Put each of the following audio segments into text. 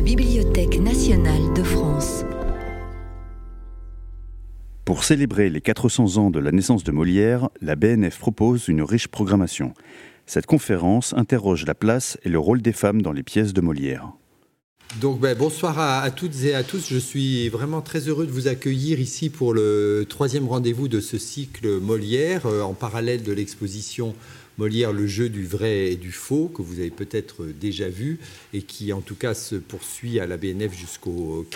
la Bibliothèque nationale de France. Pour célébrer les 400 ans de la naissance de Molière, la BNF propose une riche programmation. Cette conférence interroge la place et le rôle des femmes dans les pièces de Molière. Donc ben, bonsoir à, toutes et à tous. Je suis vraiment très heureux de vous accueillir ici pour le troisième rendez-vous de ce cycle Molière, euh, en parallèle de l'exposition Molière, le jeu du vrai et du faux, que vous avez peut-être déjà vu, et qui en tout cas se poursuit à la BNF jusqu'au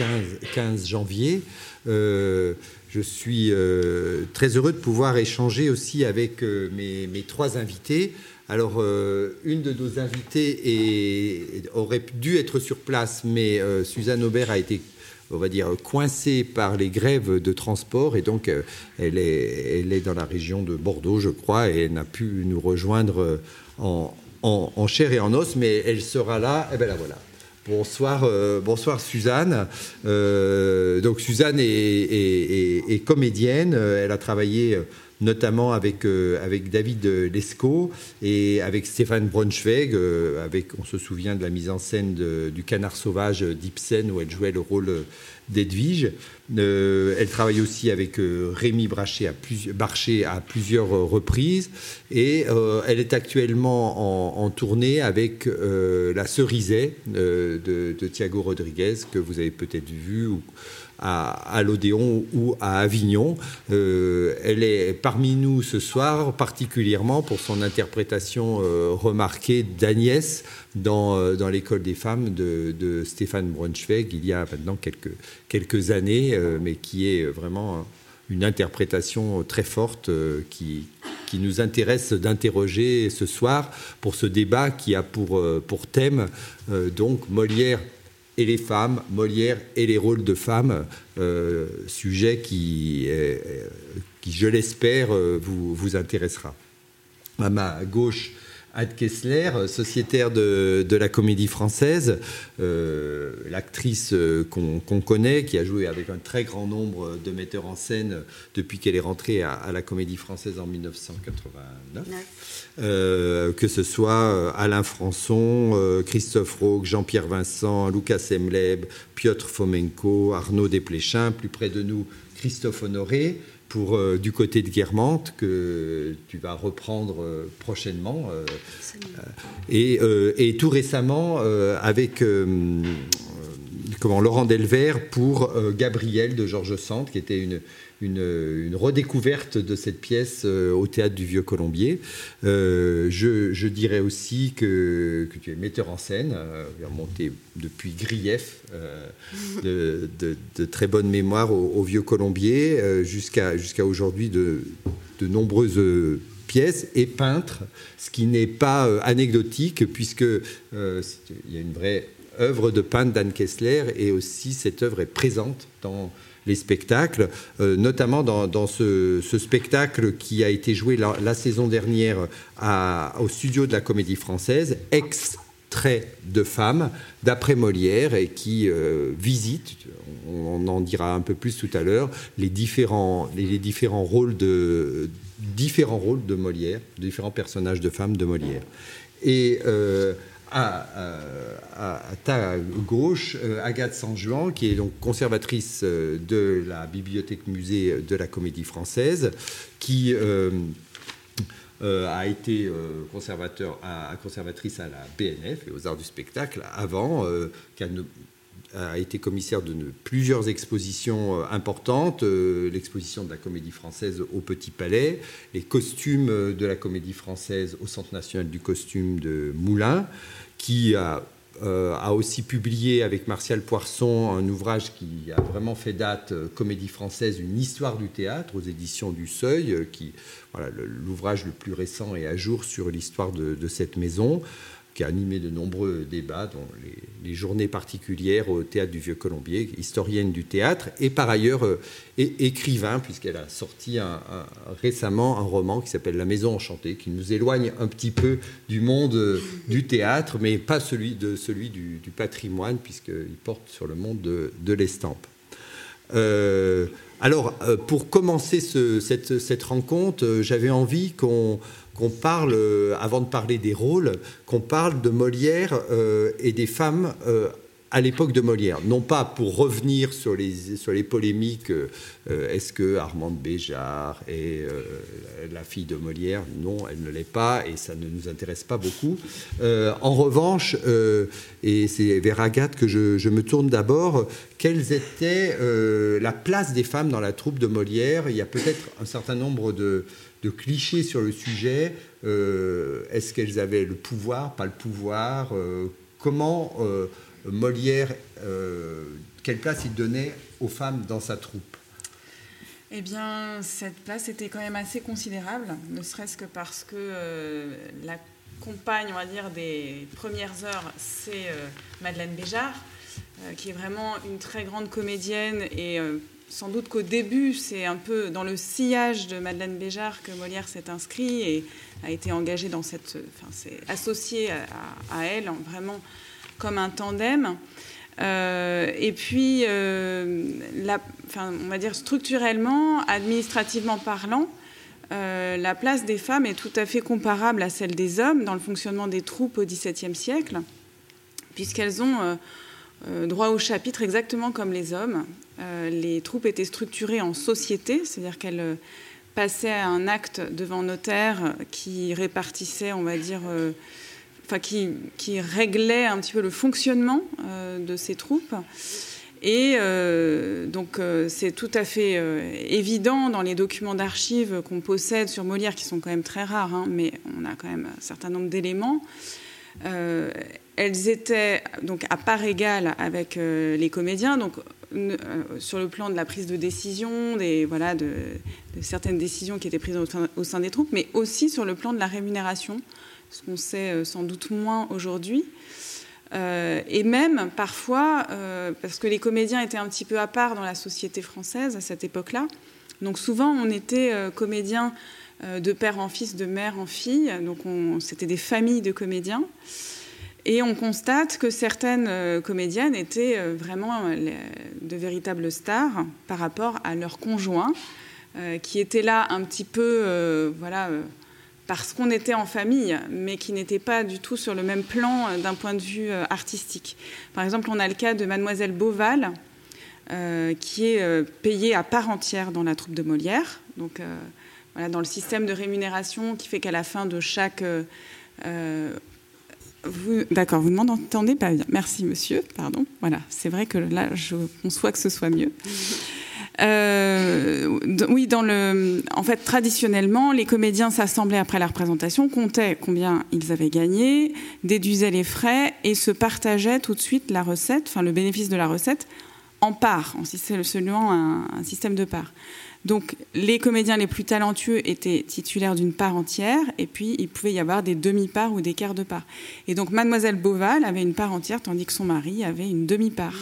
15, janvier. Euh, je suis euh, très heureux de pouvoir échanger aussi avec mes, mes, trois invités. Alors, euh, une de nos invitées aurait dû être sur place, mais euh, Suzanne Aubert a été, on va dire, coincée par les grèves de transport, et donc euh, elle, est, dans la région de Bordeaux, je crois, et elle n'a pu nous rejoindre en, chair et en os, mais elle sera là, et bien la voilà. Bonsoir, bonsoir Suzanne. donc Suzanne est, comédienne. Elle a travaillé notamment avec, euh, avec David Lescaut et avec Stéphane Braunschweig. Euh, avec, on se souvient de la mise en scène du Canard sauvage d'Ibsen où elle jouait le rôle d'Edwige. Euh, elle travaille aussi avec Rémi Brachet à, plusieurs reprises et elle est actuellement en, tournée avec La Cerisée de, Thiago Rodriguez que vous avez peut-être vu à, l'Odéon ou à Avignon. Euh, elle est parmi nous ce soir, particulièrement pour son interprétation euh, remarquée d'Agnès dans, euh, dans l'école des femmes de, Stéphane Braunschweig il y a maintenant quelques, quelques années, mais qui est vraiment une interprétation très forte qui, qui nous intéresse d'interroger ce soir pour ce débat qui a pour, pour thème donc Molière et les femmes, Molière et les rôles de femmes, euh, sujet qui, euh, qui je l'espère, euh, vous, vous intéressera. À ma gauche, Ad Kessler, sociétaire de, la comédie française, euh, l'actrice euh, qu'on connaît, qui a joué avec un très grand nombre de metteurs en scène depuis qu'elle est rentrée à, la comédie française en 1989. Euh, que ce soit Alain Françon, Christophe Roque, Jean-Pierre Vincent, Lucas Emleb, Piotr Fomenko, Arnaud Desplechin, plus près de nous, Christophe Honoré euh, du côté de Guermantes que tu vas reprendre euh, prochainement. Euh, et, tout récemment avec comment, Laurent Delver pour Gabriel de Georges Sand, qui était une, une, redécouverte de cette pièce euh, au théâtre du Vieux Colombier. Euh, je, dirais aussi que, tu es metteur en scène, euh, monté depuis Grief, de, très bonne mémoire au, Vieux Colombier, jusqu'à jusqu'à aujourd'hui de, de nombreuses pièces et peintre, ce qui n'est pas anecdotique puisque il y a une vraie œuvre de peintre d'Anne Kessler et aussi cette œuvre est présente dans les spectacles, euh, notamment dans, ce, spectacle qui a été joué la, saison dernière au studio de la Comédie Française, Extrait de femmes d'après Molière et qui euh, visite, on, en dira un peu plus tout à l'heure, les différents, les, rôles de différents rôles de Molière, différents personnages de femmes de Molière. Et euh, à, ta gauche euh, Agathe Sanjuan, qui est donc conservatrice euh, de la bibliothèque musée de la Comédie Française, qui euh, a été conservateur, à, conservatrice à la BNF et aux Arts du spectacle avant, qui a, a été commissaire de plusieurs expositions importantes, l'exposition de la Comédie Française au Petit Palais, les costumes de la Comédie Française au Centre national du costume de Moulins qui euh, a, aussi publié avec Martial Poisson un ouvrage qui a vraiment fait date, euh, Comédie française, une histoire du théâtre aux éditions du Seuil, euh, qui l'ouvrage le, plus récent et à jour sur l'histoire de, cette maison qui a animé de nombreux débats, dont les, journées particulières au Théâtre du Vieux Colombier, historienne du théâtre, et par ailleurs euh, écrivain, puisqu'elle a sorti récemment un roman qui s'appelle La Maison Enchantée, qui nous éloigne un petit peu du monde euh, du théâtre, mais pas celui, de, celui du, patrimoine, puisqu'il porte sur le monde de, l'estampe. Euh, alors, pour commencer cette, rencontre, j'avais envie qu'on parle, euh, avant de parler des rôles, qu'on parle de Molière euh, et des femmes euh, à l'époque de Molière. Non pas pour revenir sur les, sur les polémiques, euh, est-ce que Armande Béjart est euh, la fille de Molière? Non, elle ne l'est pas et ça ne nous intéresse pas beaucoup. Euh, en revanche, et c'est vers Agathe que je, me tourne d'abord, quelle était la place des femmes dans la troupe de Molière? Il y a peut-être un certain nombre de clichés sur le sujet. est-ce qu'elles avaient le pouvoir, pas le pouvoir? Comment Molière, euh, quelle place il donnait aux femmes dans sa troupe? Eh bien, cette place était quand même assez considérable, ne serait-ce que parce que euh, la compagne, on va dire, des premières heures, c'est euh, Madeleine Béjart, qui est vraiment une très grande comédienne et sans doute qu'au début, c'est un peu dans le sillage de Madeleine Béjart que Molière s'est inscrit et a été engagé dans cette, enfin, c'est associé à, à, elle, vraiment comme un tandem. Euh, et puis, euh, on va dire structurellement, administrativement parlant, euh, la place des femmes est tout à fait comparable à celle des hommes dans le fonctionnement des troupes au XVIIe siècle, puisqu'elles ont droit au chapitre exactement comme les hommes. les troupes étaient structurées en société, c'est-à-dire qu'elles passaient un acte devant notaire qui répartissait, on va dire, enfin, qui, réglait un petit peu le fonctionnement euh, de ces troupes. Et euh, donc euh, c'est tout à fait évident dans les documents d'archives qu'on possède sur Molière, qui sont quand même très rares, hein, mais on a quand même un certain nombre d'éléments. elles étaient donc à part égale avec les comédiens, donc sur le plan de la prise de décision, des, voilà, de, certaines décisions qui étaient prises au sein des troupes, mais aussi sur le plan de la rémunération ce qu'on sait euh, sans doute moins aujourd'hui. Euh, et même parfois, euh, parce que les comédiens étaient un petit peu à part dans la société française à cette époque-là, donc souvent on était comédiens de père en fils, de mère en fille, donc c'était des familles de comédiens. Et on constate que certaines comédiennes étaient vraiment de véritables stars par rapport à leurs conjoints, qui étaient là un petit peu, voilà parce qu'on était en famille, mais qui n'était pas du tout sur le même plan euh, d'un point de vue euh, artistique. Par exemple, on a le cas de Mademoiselle Beauval, euh, qui est payée à part entière dans la troupe de Molière. Donc, voilà, dans le système de rémunération qui fait qu'à la fin de chaque. D'accord, vous ne m'entendez pas bien. Merci, monsieur. Pardon. Voilà, c'est vrai que là, je conçois que ce soit mieux. Euh, oui, en fait, traditionnellement, les comédiens s'assemblaient après la représentation, comptaient combien ils avaient gagné, déduisaient les frais et se partageaient tout de suite la recette, enfin le bénéfice de la recette, en parts, en selon un, un système de parts. Donc, les comédiens les plus talentueux étaient titulaires d'une part entière, et puis il pouvait y avoir des demi-parts ou des quarts de part. Et donc, Mademoiselle Beauval avait une part entière, tandis que son mari avait une demi-part.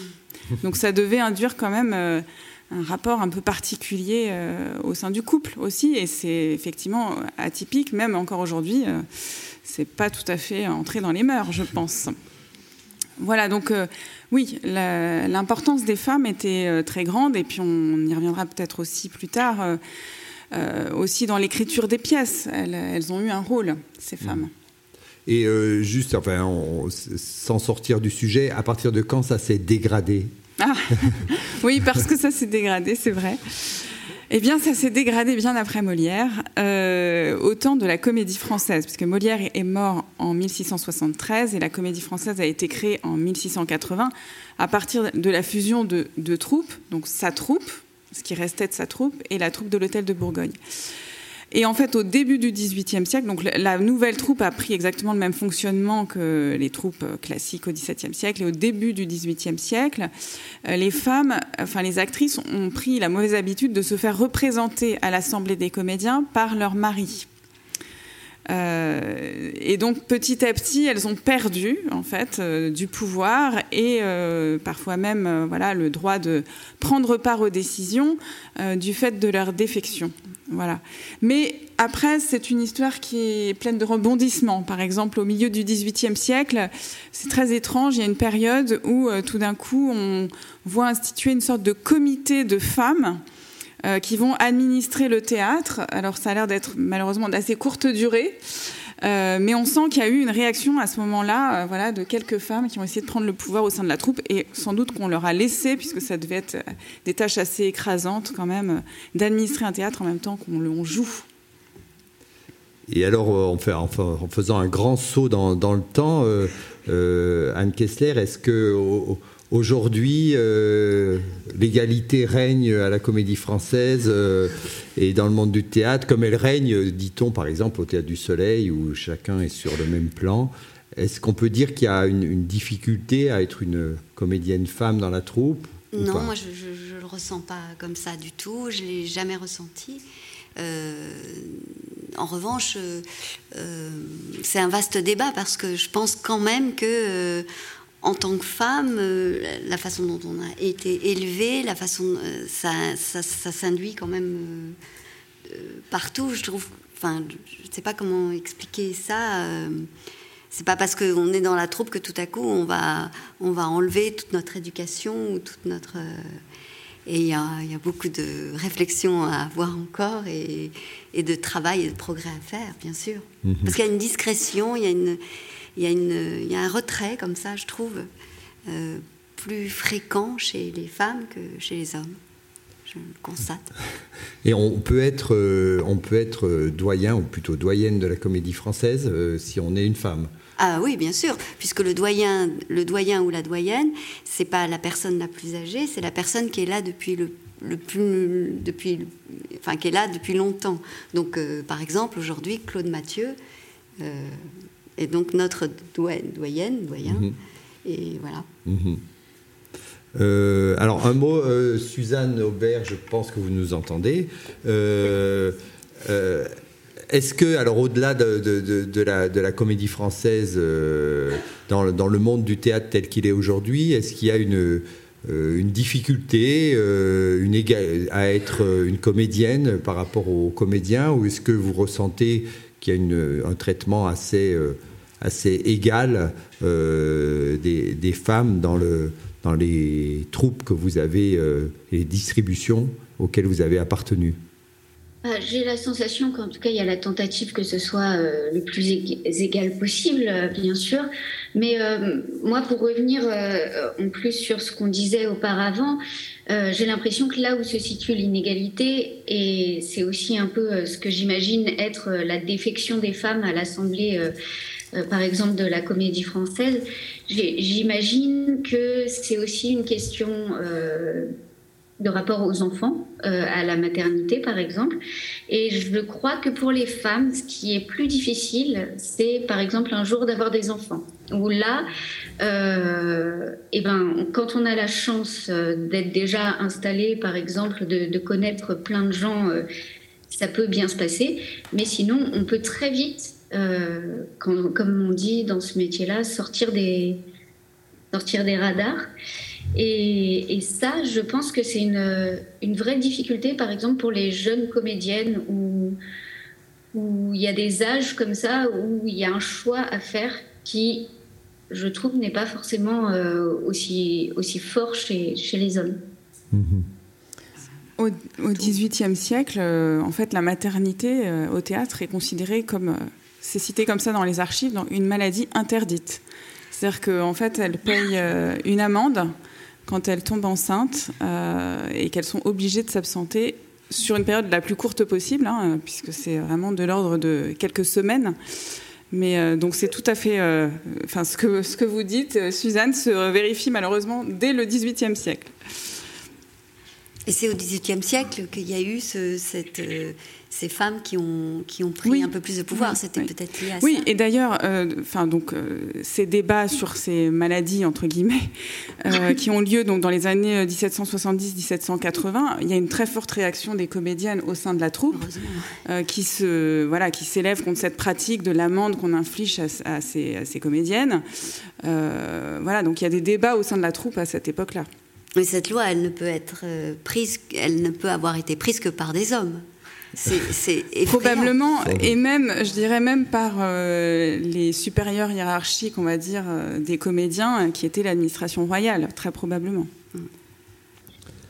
Donc, ça devait induire quand même euh, un rapport un peu particulier euh, au sein du couple aussi, et c'est effectivement atypique, même encore aujourd'hui, euh, c'est pas tout à fait entré dans les mœurs, je pense. Voilà, donc euh, oui, l'importance des femmes était très grande, et puis on, y reviendra peut-être aussi plus tard, aussi dans l'écriture des pièces. Elles, ont eu un rôle, ces mmh. femmes. Et juste, enfin, sans sortir du sujet, à partir de quand ça s'est dégradé? Ah, oui, parce que ça s'est dégradé, c'est vrai. Eh bien, ça s'est dégradé bien après Molière, euh, au temps de la comédie française, puisque Molière est mort en 1673 et la comédie française a été créée en 1680 à partir de la fusion de deux troupes, donc sa troupe, ce qui restait de sa troupe, et la troupe de l'Hôtel de Bourgogne. Et en fait, au début du XVIIIe siècle, donc la nouvelle troupe a pris exactement le même fonctionnement que les troupes classiques au XVIIe siècle. Et au début du XVIIIe siècle, euh, les femmes, enfin les actrices, ont pris la mauvaise habitude de se faire représenter à l'Assemblée des comédiens par leur mari. Euh, et donc petit à petit, elles ont perdu en fait euh, du pouvoir et euh, parfois même voilà le droit de prendre part aux décisions du fait de leur défection. Voilà. Mais après, c'est une histoire qui est pleine de rebondissements. Par exemple, au milieu du XVIIIe siècle, c'est très étrange. Il y a une période où tout d'un coup, on voit instituer une sorte de comité de femmes euh, qui vont administrer le théâtre. Alors ça a l'air d'être malheureusement d'assez courte durée. Euh, mais on sent qu'il y a eu une réaction à ce moment-là, voilà, de quelques femmes qui ont essayé de prendre le pouvoir au sein de la troupe, et sans doute qu'on leur a laissé, puisque ça devait être des tâches assez écrasantes quand même, d'administrer un théâtre en même temps qu'on joue. Et alors, en, faisant un grand saut dans, le temps, Anne Kessler, est-ce que Aujourd'hui, euh, l'égalité règne à la comédie française euh, et dans le monde du théâtre, comme elle règne, dit-on par exemple au Théâtre du Soleil, où chacun est sur le même plan. Est-ce qu'on peut dire qu'il y a une, difficulté à être une comédienne femme dans la troupe Non, moi je ne le ressens pas comme ça du tout, je ne l'ai jamais ressenti. Euh, en revanche, c'est un vaste débat parce que je pense quand même que en tant que femme, euh, la façon dont on a été élevé, la façon, euh, ça, ça, s'induit quand même euh, partout. Je trouve, enfin, je ne sais pas comment expliquer ça. c'est pas parce qu'on est dans la troupe que tout à coup on va, on va enlever toute notre éducation ou toute notre. et il y a, y a, beaucoup de réflexions à avoir encore et, et, de travail et de progrès à faire, bien sûr. Mm-hmm. Parce qu'il y a une discrétion, il y a une il y, a une, il y a un retrait comme ça, je trouve, euh, plus fréquent chez les femmes que chez les hommes. Je le constate. Et on peut être, euh, on peut être doyen, ou plutôt doyenne de la comédie française, euh, si on est une femme. Ah oui, bien sûr, puisque le doyen, le doyen ou la doyenne, c'est pas la personne la plus âgée, c'est la personne qui est là depuis le, le plus, depuis, enfin qui est là depuis longtemps. Donc, par exemple, aujourd'hui, Claude Mathieu et donc notre doyenne, doyen. Mhm. Et voilà. Mhm. Euh, alors un mot, euh, Suzanne Aubert, je pense que vous nous entendez. Euh, est-ce que, alors au-delà de, de, la, de, la, comédie française, dans, dans, le monde du théâtre tel qu'il est aujourd'hui, est-ce qu'il y a une, une difficulté une à être une comédienne par rapport aux comédiens, ou est-ce que vous ressentez qu'il y a un traitement assez assez égal euh, des, femmes dans, le, dans les troupes que vous avez, euh, les distributions auxquelles vous avez appartenu ah, J'ai la sensation qu'en tout cas, il y a la tentative que ce soit euh, le plus égal possible, bien sûr. Mais moi, pour revenir en plus sur ce qu'on disait auparavant, j'ai l'impression que là où se situe l'inégalité, et c'est aussi un peu ce que j'imagine être la défection des femmes à l'Assemblée euh, par exemple de la comédie française, j'imagine que c'est aussi une question euh, de rapport aux enfants, euh, à la maternité par exemple. Et je crois que pour les femmes, ce qui est plus difficile, c'est par exemple un jour d'avoir des enfants. Où là, euh, et eh ben, quand on a la chance d'être déjà installé, par exemple, de, connaître plein de gens, ça peut bien se passer. Mais sinon, on peut très vite euh, comme on dit dans ce métier-là, sortir des radars. Et, ça, je pense que c'est une, vraie difficulté, par exemple, pour les jeunes comédiennes où, il y a des âges comme ça, où il y a un choix à faire qui, je trouve, n'est pas forcément euh, aussi, aussi fort chez, chez les hommes. Au, XVIIIe siècle, euh, en fait, la maternité au théâtre est considérée comme c'est cité comme ça dans les archives, dans une maladie interdite. C'est-à-dire qu'en fait, elles payent euh, une amende quand elles tombent enceintes euh, et qu'elles sont obligées de s'absenter sur une période la plus courte possible, hein, puisque c'est vraiment de l'ordre de quelques semaines. Mais euh, donc c'est tout à fait, enfin ce que ce que vous dites, Suzanne, se vérifie malheureusement dès le XVIIIe siècle. Et c'est au XVIIIe siècle qu'il y a eu cette ces femmes qui ont, qui ont pris un peu plus de pouvoir. C'était peut-être lié à ça. Oui, et d'ailleurs, euh, enfin donc euh, ces débats sur ces maladies entre guillemets euh, qui ont lieu donc dans les années 1770-1780, il y a une très forte réaction des comédiennes au sein de la troupe qui se voilà qui s'élève contre cette pratique de l'amende qu'on inflige à, ces, à, ces, comédiennes. voilà, donc il y a des débats au sein de la troupe à cette époque-là. Mais cette loi, elle ne peut être prise, elle ne peut avoir été prise que par des hommes. C'est probablement, et même, je dirais même par euh, les supérieurs hiérarchiques, on va dire, euh, des comédiens, qui étaient l'administration royale, très probablement.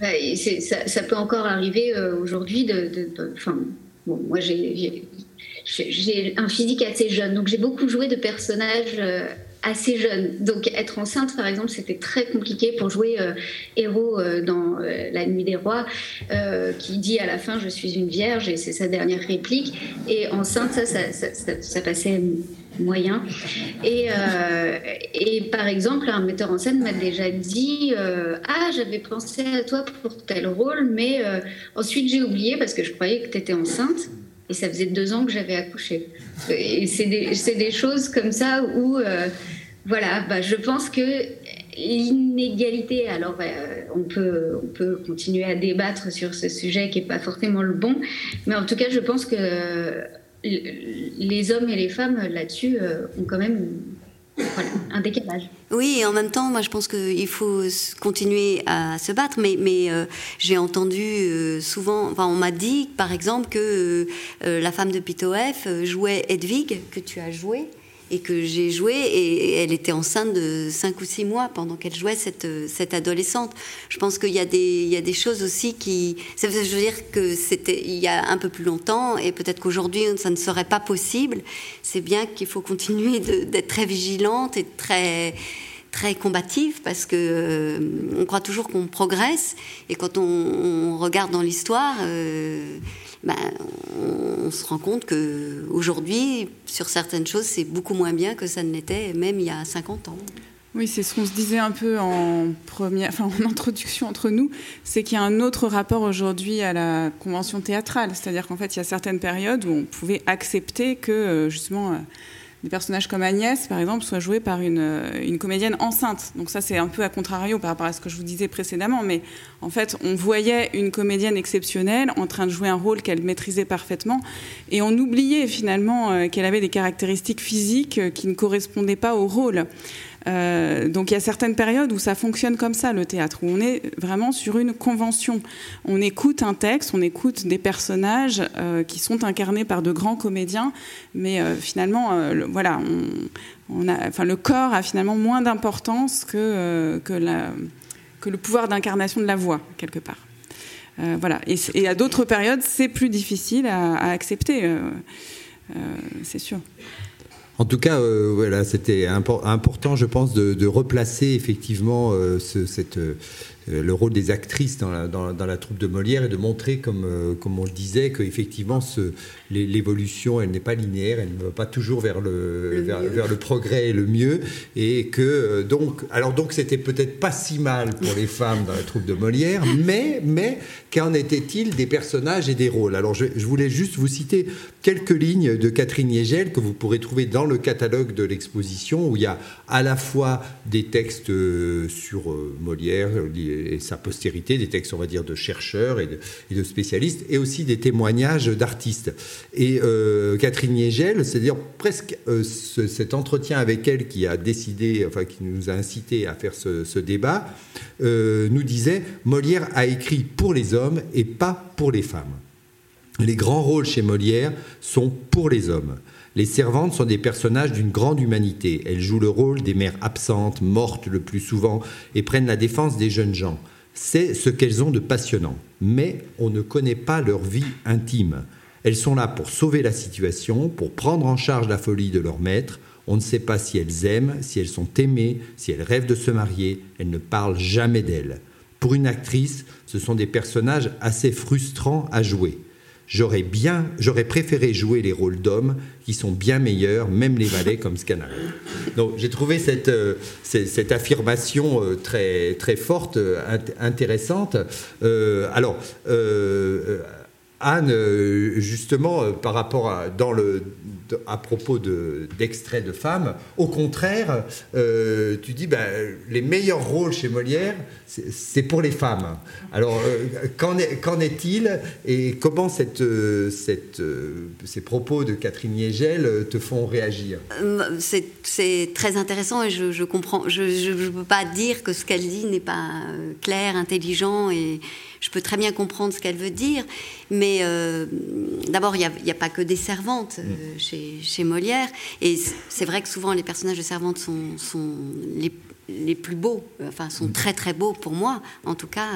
ça, peut encore arriver euh, aujourd'hui. De, bon, moi, j'ai j'ai un physique assez jeune, donc j'ai beaucoup joué de personnages assez jeunes. Donc être enceinte, par exemple, c'était très compliqué pour jouer héros dans La Nuit des Rois, qui dit à la fin je suis une vierge et c'est sa dernière réplique. Et enceinte, ça, ça, passait moyen. Et, euh, et, par exemple, un metteur en scène m'a déjà dit euh, Ah, j'avais pensé à toi pour tel rôle, mais euh, ensuite j'ai oublié parce que je croyais que tu étais enceinte. Et ça faisait deux ans que j'avais accouché. Et c'est des, des, choses comme ça où, voilà, bah, je pense que l'inégalité, alors on, peut, on peut continuer à débattre sur ce sujet qui n'est pas forcément le bon, mais en tout cas, je pense que les hommes et les femmes là-dessus euh, ont quand même un décalage. Oui, et en même temps, moi je pense qu'il faut continuer à se battre, mais, mais euh, j'ai entendu euh, souvent, enfin on m'a dit par exemple que la femme de Pitoef jouait Edwige, que tu as joué, et que j'ai joué et elle était enceinte de 5 ou 6 mois pendant qu'elle jouait cette, cette adolescente. Je pense qu'il y, a des, y a des choses aussi qui... Ça veut dire que c'était il y a un peu plus longtemps et peut-être qu'aujourd'hui ça ne serait pas possible. C'est bien qu'il faut continuer d'être très vigilante et très très combative parce que euh, on croit toujours qu'on progresse et quand on, regarde dans l'histoire euh, ben, on, se rend compte que aujourd'hui, sur certaines choses, c'est beaucoup moins bien que ça ne l'était même il y a 50 ans. Oui, c'est ce qu'on se disait un peu en introduction entre nous, c'est qu'il y a un autre rapport aujourd'hui à la convention théâtrale, c'est-à-dire qu'en fait, il y a certaines périodes où on pouvait accepter que euh, justement des personnages comme Agnès, par exemple, soient joués par une, euh, une comédienne enceinte. Donc ça, c'est un peu à contrario par rapport à ce que je vous disais précédemment. Mais en fait, on voyait une comédienne exceptionnelle en train de jouer un rôle qu'elle maîtrisait parfaitement. Et on oubliait finalement euh, qu'elle avait des caractéristiques physiques euh, qui ne correspondaient pas au rôle. Euh, donc il y a certaines périodes où ça fonctionne comme ça, le théâtre, où on est vraiment sur une convention. On écoute un texte, on écoute des personnages euh, qui sont incarnés par de grands comédiens, mais euh, finalement, le, voilà, enfin, le corps a finalement moins d'importance que, que, le pouvoir d'incarnation de la voix, quelque part. voilà. Et, à d'autres périodes, c'est plus difficile à accepter, c'est sûr. En tout cas, euh, voilà, c'était important, je pense, de, replacer effectivement euh, cette, euh, le rôle des actrices dans la, troupe de Molière et de montrer, comme, comme on le disait, qu'effectivement, l'évolution, elle n'est pas linéaire, elle ne va pas toujours vers le, vers, le progrès et le mieux. Et que, donc, alors donc, c'était peut-être pas si mal pour les femmes dans la troupe de Molière, mais, mais qu'en était-il des personnages et des rôles? Alors, je, je, voulais juste vous citer quelques lignes de Catherine Yegel que vous pourrez trouver dans le catalogue de l'exposition où il y a à la fois des textes euh, sur euh, Molière et sa postérité, des textes, on va dire, de chercheurs et de, spécialistes, et aussi des témoignages d'artistes. Et euh, Catherine Niegel, c'est-à-dire presque cet entretien avec elle qui a décidé, enfin qui nous a incité à faire ce, ce débat, nous disait Molière a écrit pour les hommes et pas pour les femmes. Les grands rôles chez Molière sont pour les hommes. Les servantes sont des personnages d'une grande humanité. Elles jouent le rôle des mères absentes, mortes le plus souvent, et prennent la défense des jeunes gens. C'est ce qu'elles ont de passionnant. Mais on ne connaît pas leur vie intime. Elles sont là pour sauver la situation, pour prendre en charge la folie de leur maître. On ne sait pas si elles aiment, si elles sont aimées, si elles rêvent de se marier. Elles ne parlent jamais d'elles. Pour une actrice, ce sont des personnages assez frustrants à jouer. J'aurais bien, j'aurais préféré jouer les rôles d'hommes qui sont bien meilleurs, même les valets comme Scanner. Donc j'ai trouvé cette, euh, cette, affirmation euh, très, très forte, euh, intéressante. alors, Anne, justement, par rapport à, dans le, à propos d'extraits de, femmes. Au contraire, euh, tu dis ben, les meilleurs rôles chez Molière, c'est pour les femmes. Alors, euh, qu'en est-il et comment cette, euh, ces propos de Catherine Niegel te font réagir? C'est très intéressant et je, comprends. Je ne peux pas dire que ce qu'elle dit n'est pas clair, intelligent et je peux très bien comprendre ce qu'elle veut dire, mais d'abord, il n'y a, pas que des servantes chez chez, Molière. Et c'est vrai que souvent les personnages de servantes sont, sont les, les plus beaux, enfin sont mm. très très beaux pour moi, en tout cas.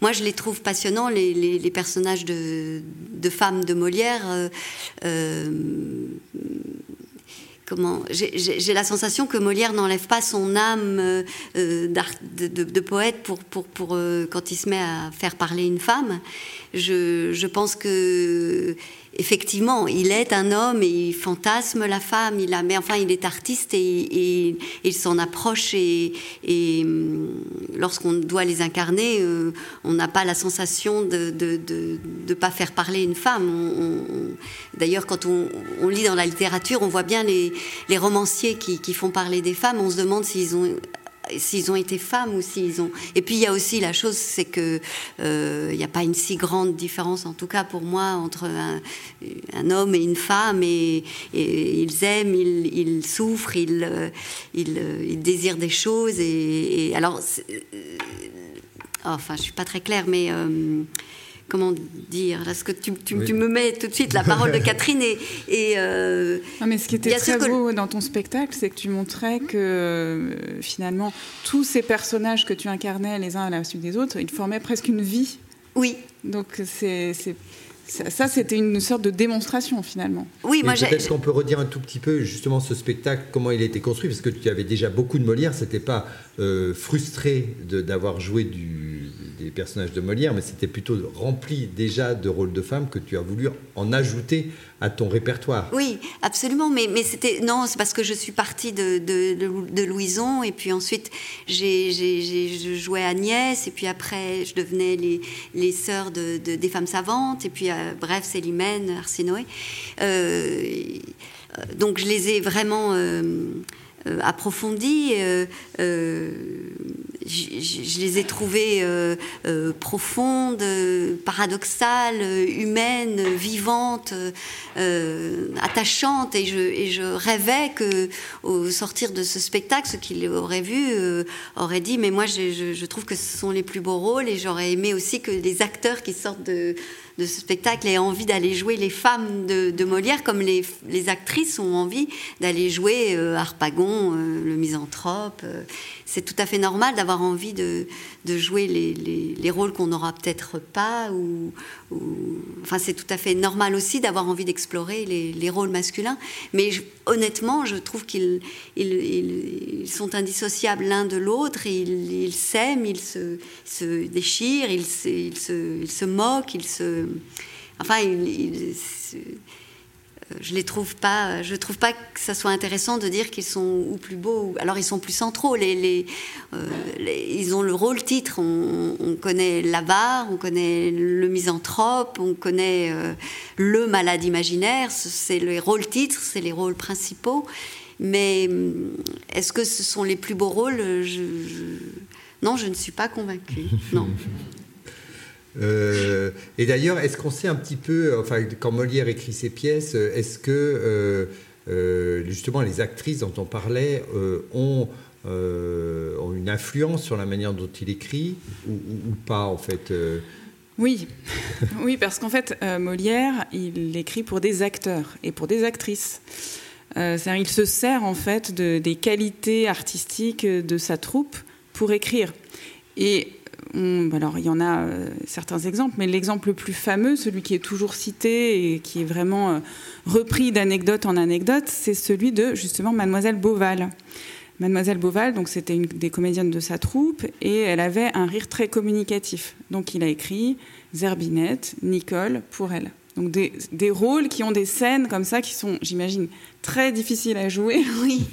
moi, je les trouve passionnants, les, personnages de, femmes de Molière comment j'ai la sensation que Molière n'enlève pas son âme euh, de, poète pour, pour, pour euh, quand il se met à faire parler une femme. Je, je pense que effectivement, il est un homme et il fantasme la femme, il a, mais enfin, il est artiste et, il s'en approche et, hum, lorsqu'on doit les incarner, euh, on n'a pas la sensation de ne pas faire parler une femme. D'ailleurs, quand on, lit dans la littérature, on voit bien les, romanciers qui, qui, font parler des femmes, on se demande s'ils ont s'ils ont été femmes ou s'ils ont. Et puis il y a aussi la chose, c'est que euh, il n'y a pas une si grande différence, en tout cas pour moi, entre un, homme et une femme. Et, ils aiment, ils, souffrent, ils, euh, euh, ils, désirent des choses. Et, alors, enfin, je suis pas très claire, mais comment dire Là, ce que tu, tu, me mets tout de suite la parole de Catherine et. et euh, mais ce qui était très beau dans ton spectacle, c'est que tu montrais que euh, finalement tous ces personnages que tu incarnais les uns à la suite des autres, ils formaient presque une vie. Oui. Donc c'est ça, c'était une sorte de démonstration finalement. Oui, moi Peut-être qu'on peut redire un tout petit peu justement ce spectacle, comment il a été construit, parce que tu avais déjà beaucoup de Molière, c'était pas euh, frustré d'avoir joué des personnages de Molière, mais c'était plutôt rempli déjà de rôles de femmes que tu as voulu en ajouter à ton répertoire. Oui, absolument, mais, c'était non, c'est parce que je suis partie de, Louison et puis ensuite j'ai, je jouais Agnès et puis après je devenais les, sœurs de, des femmes savantes et puis euh, bref Célimène, Arsinoé. Euh, donc je les ai vraiment euh, euh. Euh, je, les ai trouvées euh, euh, profondes, paradoxales, humaines, vivantes, euh, attachantes. Et je, rêvais que, au sortir de ce spectacle, ceux qui l'auraient vu auraient dit Mais moi, je, trouve que ce sont les plus beaux rôles. Et j'aurais aimé aussi que les acteurs qui sortent de, de ce spectacle aient envie d'aller jouer les femmes de, Molière, comme les, les, actrices ont envie d'aller jouer Harpagon, le misanthrope c'est tout à fait normal d'avoir envie de, jouer les, rôles qu'on n'aura peut-être pas. Ou, enfin, c'est tout à fait normal aussi d'avoir envie d'explorer les, rôles masculins. Mais honnêtement, je trouve qu'ils ils, sont indissociables l'un de l'autre. Ils s'aiment, ils se, déchirent, ils se, ils se, se moquent, ils se. Enfin, ils, je les trouve pas, je trouve pas que ça soit intéressant de dire qu'ils sont ou plus beaux. alors ils sont plus centraux. Euh, ils ont le rôle titre. On, connaît l'avare, on connaît le misanthrope, on connaît euh, le malade imaginaire. C'est les rôles titres, c'est les rôles principaux. Mais hum, est-ce que ce sont les plus beaux rôles? Non, je ne suis pas convaincue. Non. Euh, et d'ailleurs, est-ce qu'on sait un petit peu, enfin, quand Molière écrit ses pièces, est-ce que euh, euh, justement les actrices dont on parlait ont, une influence sur la manière dont il écrit ou, pas en fait Oui, oui, parce qu'en fait, Molière, il écrit pour des acteurs et pour des actrices. C'est-à-dire, il se sert en fait de, des qualités artistiques de sa troupe pour écrire. Et alors il y en a euh, certains exemples, mais l'exemple le plus fameux, celui qui est toujours cité et qui est vraiment euh, repris d'anecdote en anecdote, c'est celui de justement Mademoiselle Beauval. Mademoiselle Beauval, donc c'était une des comédiennes de sa troupe, et elle avait un rire très communicatif. Donc il a écrit Zerbinette, Nicole pour elle. Donc des, des, rôles qui ont des scènes comme ça qui sont, j'imagine, très difficiles à jouer. Oui.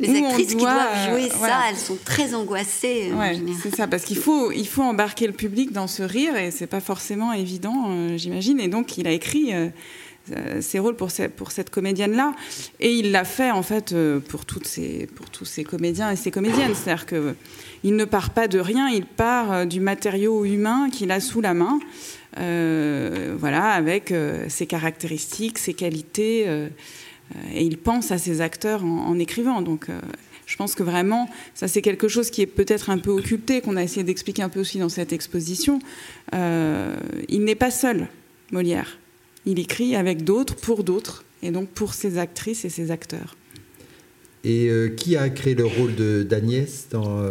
Les actrices qui doivent jouer euh, ça, elles sont très angoissées. Ouais, c'est ça, parce qu'il faut, il faut embarquer le public dans ce rire et c'est pas forcément évident, euh, j'imagine. Et donc il a écrit. Euh, ses rôles pour, pour cette comédienne-là. Et il l'a fait, en fait, pour, toutes ces, pour tous ces comédiens et ces comédiennes. C'est-à-dire qu'il ne part pas de rien, il part du matériau humain qu'il a sous la main. Euh, voilà, avec euh, ses caractéristiques, ses qualités, euh, et il pense à ses acteurs en, écrivant. Donc, je pense que vraiment, ça c'est quelque chose qui est peut-être un peu occulté, qu'on a essayé d'expliquer un peu aussi dans cette exposition. il n'est pas seul, Molière. Il écrit avec d'autres, pour d'autres, et donc pour ses actrices et ses acteurs. Et qui a créé le rôle d'Agnès dans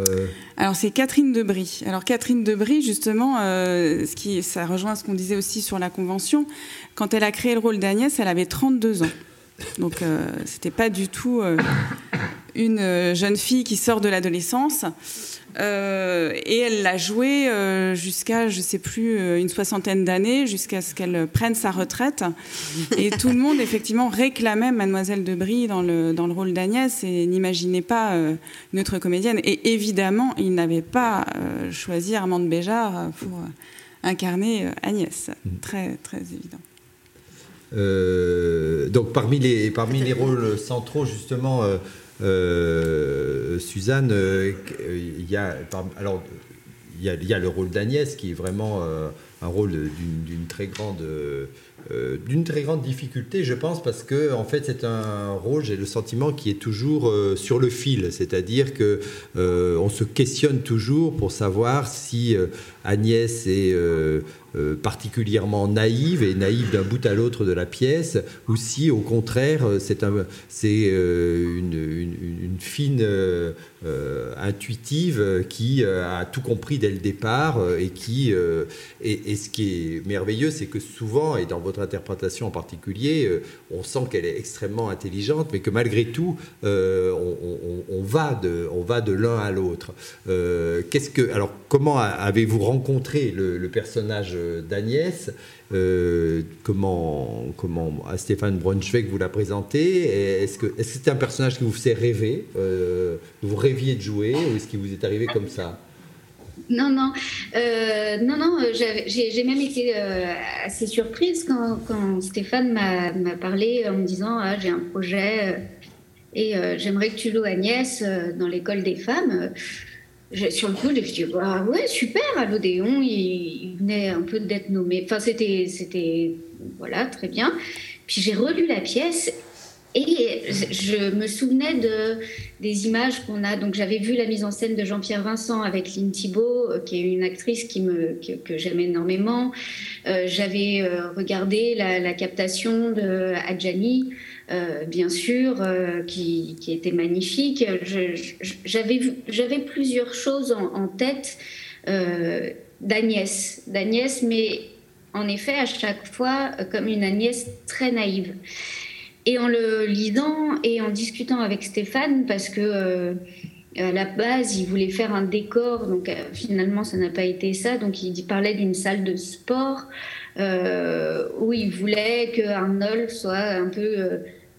Alors c'est Catherine Debris. Alors Catherine Debris, justement, ce qui, ça rejoint ce qu'on disait aussi sur la convention. Quand elle a créé le rôle d'Agnès, elle avait 32 ans. Donc c'était pas du tout une jeune fille qui sort de l'adolescence. Euh, et elle l'a joué euh, jusqu'à, je sais plus, euh, une soixantaine d'années, jusqu'à ce qu'elle prenne sa retraite. Et tout le monde, effectivement, réclamait Mademoiselle de Brie dans le, dans le rôle d'Agnès et n'imaginait pas une autre comédienne. Et évidemment, il n'avait pas choisi Armande Béjart pour incarner Agnès. Très, très évident. donc parmi les, parmi les rôles centraux, justement, euh, Suzanne, euh, il y a y, le rôle d'Agnès qui est vraiment euh, un rôle d'une très grande d'une très grande difficulté, je pense, parce que en fait c'est un rôle, j'ai le sentiment, qui est toujours sur le fil, c'est-à-dire que on se questionne toujours pour savoir si Agnès est euh, particulièrement naïve et naïve d'un bout à l'autre de la pièce, ou si au contraire c'est euh, une, une, fine euh, intuitive qui a tout compris dès le départ et qui et, ce qui est merveilleux, c'est que souvent et dans votre interprétation en particulier, on sent qu'elle est extrêmement intelligente, mais que malgré tout on, va de on va de l'un à l'autre. Qu'est-ce que alors comment avez-vous rencontré le, personnage d'Agnès. Euh, comment, comment à Stéphane Braunschweig vous l'a présenté Est-ce que c'était un personnage qui vous faisait rêver euh, Vous rêviez de jouer ou est-ce qu'il vous est arrivé comme ça? Non, non, euh, non, non. J'ai même été assez surprise quand, quand Stéphane m'a parlé en me disant ah, j'ai un projet et j'aimerais que tu joues Agnès dans l'école des femmes sur le coup, je dit, bah, ouais, super, à l'Odéon, il, venait un peu d'être nommé. Enfin, c'était, c'était, voilà, très bien. Puis j'ai relu la pièce et je me souvenais de, des images qu'on a. Donc, j'avais vu la mise en scène de Jean-Pierre Vincent avec Lynn Thibault, euh, qui est une actrice qui me, que, j'aime énormément. Euh, j'avais euh, regardé la, captation de Adjani. Bien sûr, qui, était magnifique. J'avais plusieurs choses en, tête euh, d'Agnès, d'Agnès, mais en effet, à chaque fois, comme une Agnès très naïve. Et en le lisant et en discutant avec Stéphane, parce que à la base, il voulait faire un décor, donc finalement, ça n'a pas été ça. Donc, il parlait d'une salle de sport. Euh, où il voulait que Arnold soit un peu, euh,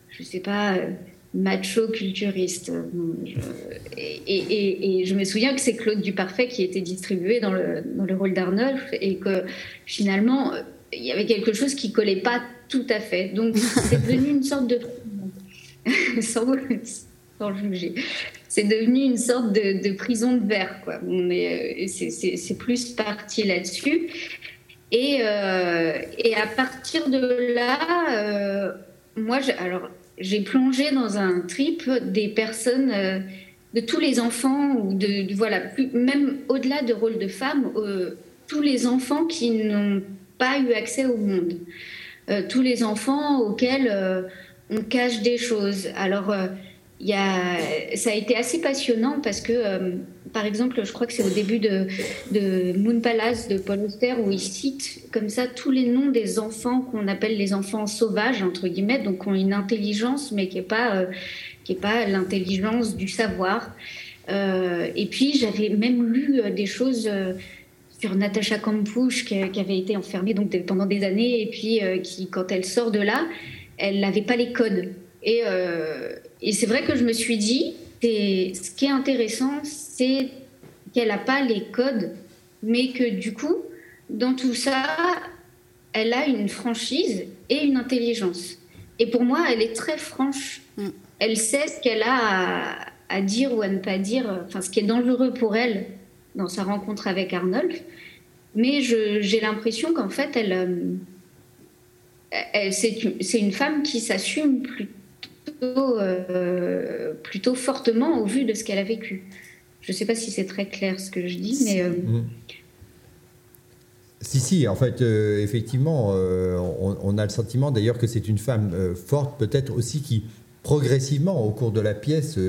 je sais pas, euh, macho culturiste. Et, je me souviens que c'est Claude Duparfait qui était distribué dans le, dans le rôle d'Arnold et que finalement, il y avait quelque chose qui collait pas tout à fait. Donc, c'est devenu une sorte de. sans, juger. C'est devenu une sorte de, prison de verre. Quoi. C'est plus parti là-dessus. Et, euh, et, à partir de là, euh, moi, j'ai plongé dans un trip des personnes, euh, de tous les enfants, ou de, voilà, même au-delà de rôle de femme, tous les enfants qui n'ont pas eu accès au monde, tous les enfants auxquels on cache des choses. Alors, il y a, ça a été assez passionnant parce que par exemple, je crois que c'est au début de, Moon Palace de Paul Auster où il cite comme ça tous les noms des enfants qu'on appelle les enfants sauvages, entre guillemets, donc qui ont une intelligence, mais qui n'est pas, euh, pas l'intelligence du savoir. Euh, et puis, j'avais même lu euh, des choses sur Natacha Kampusch qui, avait été enfermée donc, pendant des années et puis qui, quand elle sort de là, elle n'avait pas les codes. Et, et c'est vrai que je me suis dit, ce qui est intéressant, c'est qu'elle n'a pas les codes, mais que du coup, dans tout ça, elle a une franchise et une intelligence. Et pour moi, elle est très franche. Mm. Elle sait ce qu'elle a à, dire ou à ne pas dire, enfin ce qui est dangereux pour elle dans sa rencontre avec Arnold. Mais j'ai l'impression qu'en fait, elle, euh, c'est une femme qui s'assume plutôt euh, plutôt, fortement au vu de ce qu'elle a vécu. Je ne sais pas si c'est très clair ce que je dis, mais... Euh. Si, si, en fait, effectivement, on, a le sentiment d'ailleurs que c'est une femme forte, peut-être aussi qui progressivement, au cours de la pièce,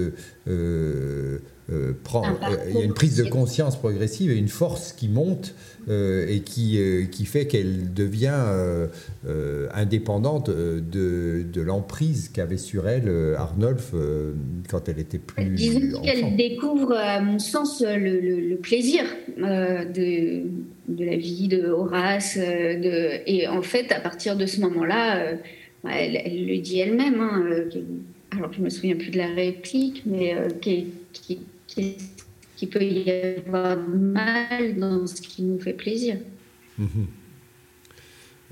prend, il y a une prise de conscience progressive et une force qui monte et qui, qui fait qu'elle devient indépendante de, de l'emprise qu'avait sur elle Arnolphe quand elle était plus. Disons qu'elle découvre, à mon sens, le, le plaisir de de la vie de Horace. Euh, de, et en fait, à partir de ce moment-là, euh, elle, le dit elle-même. Hein, euh, alors je me souviens plus de la réplique, mais qui, qui, peut y avoir mal dans ce qui nous fait plaisir. Mm-hmm.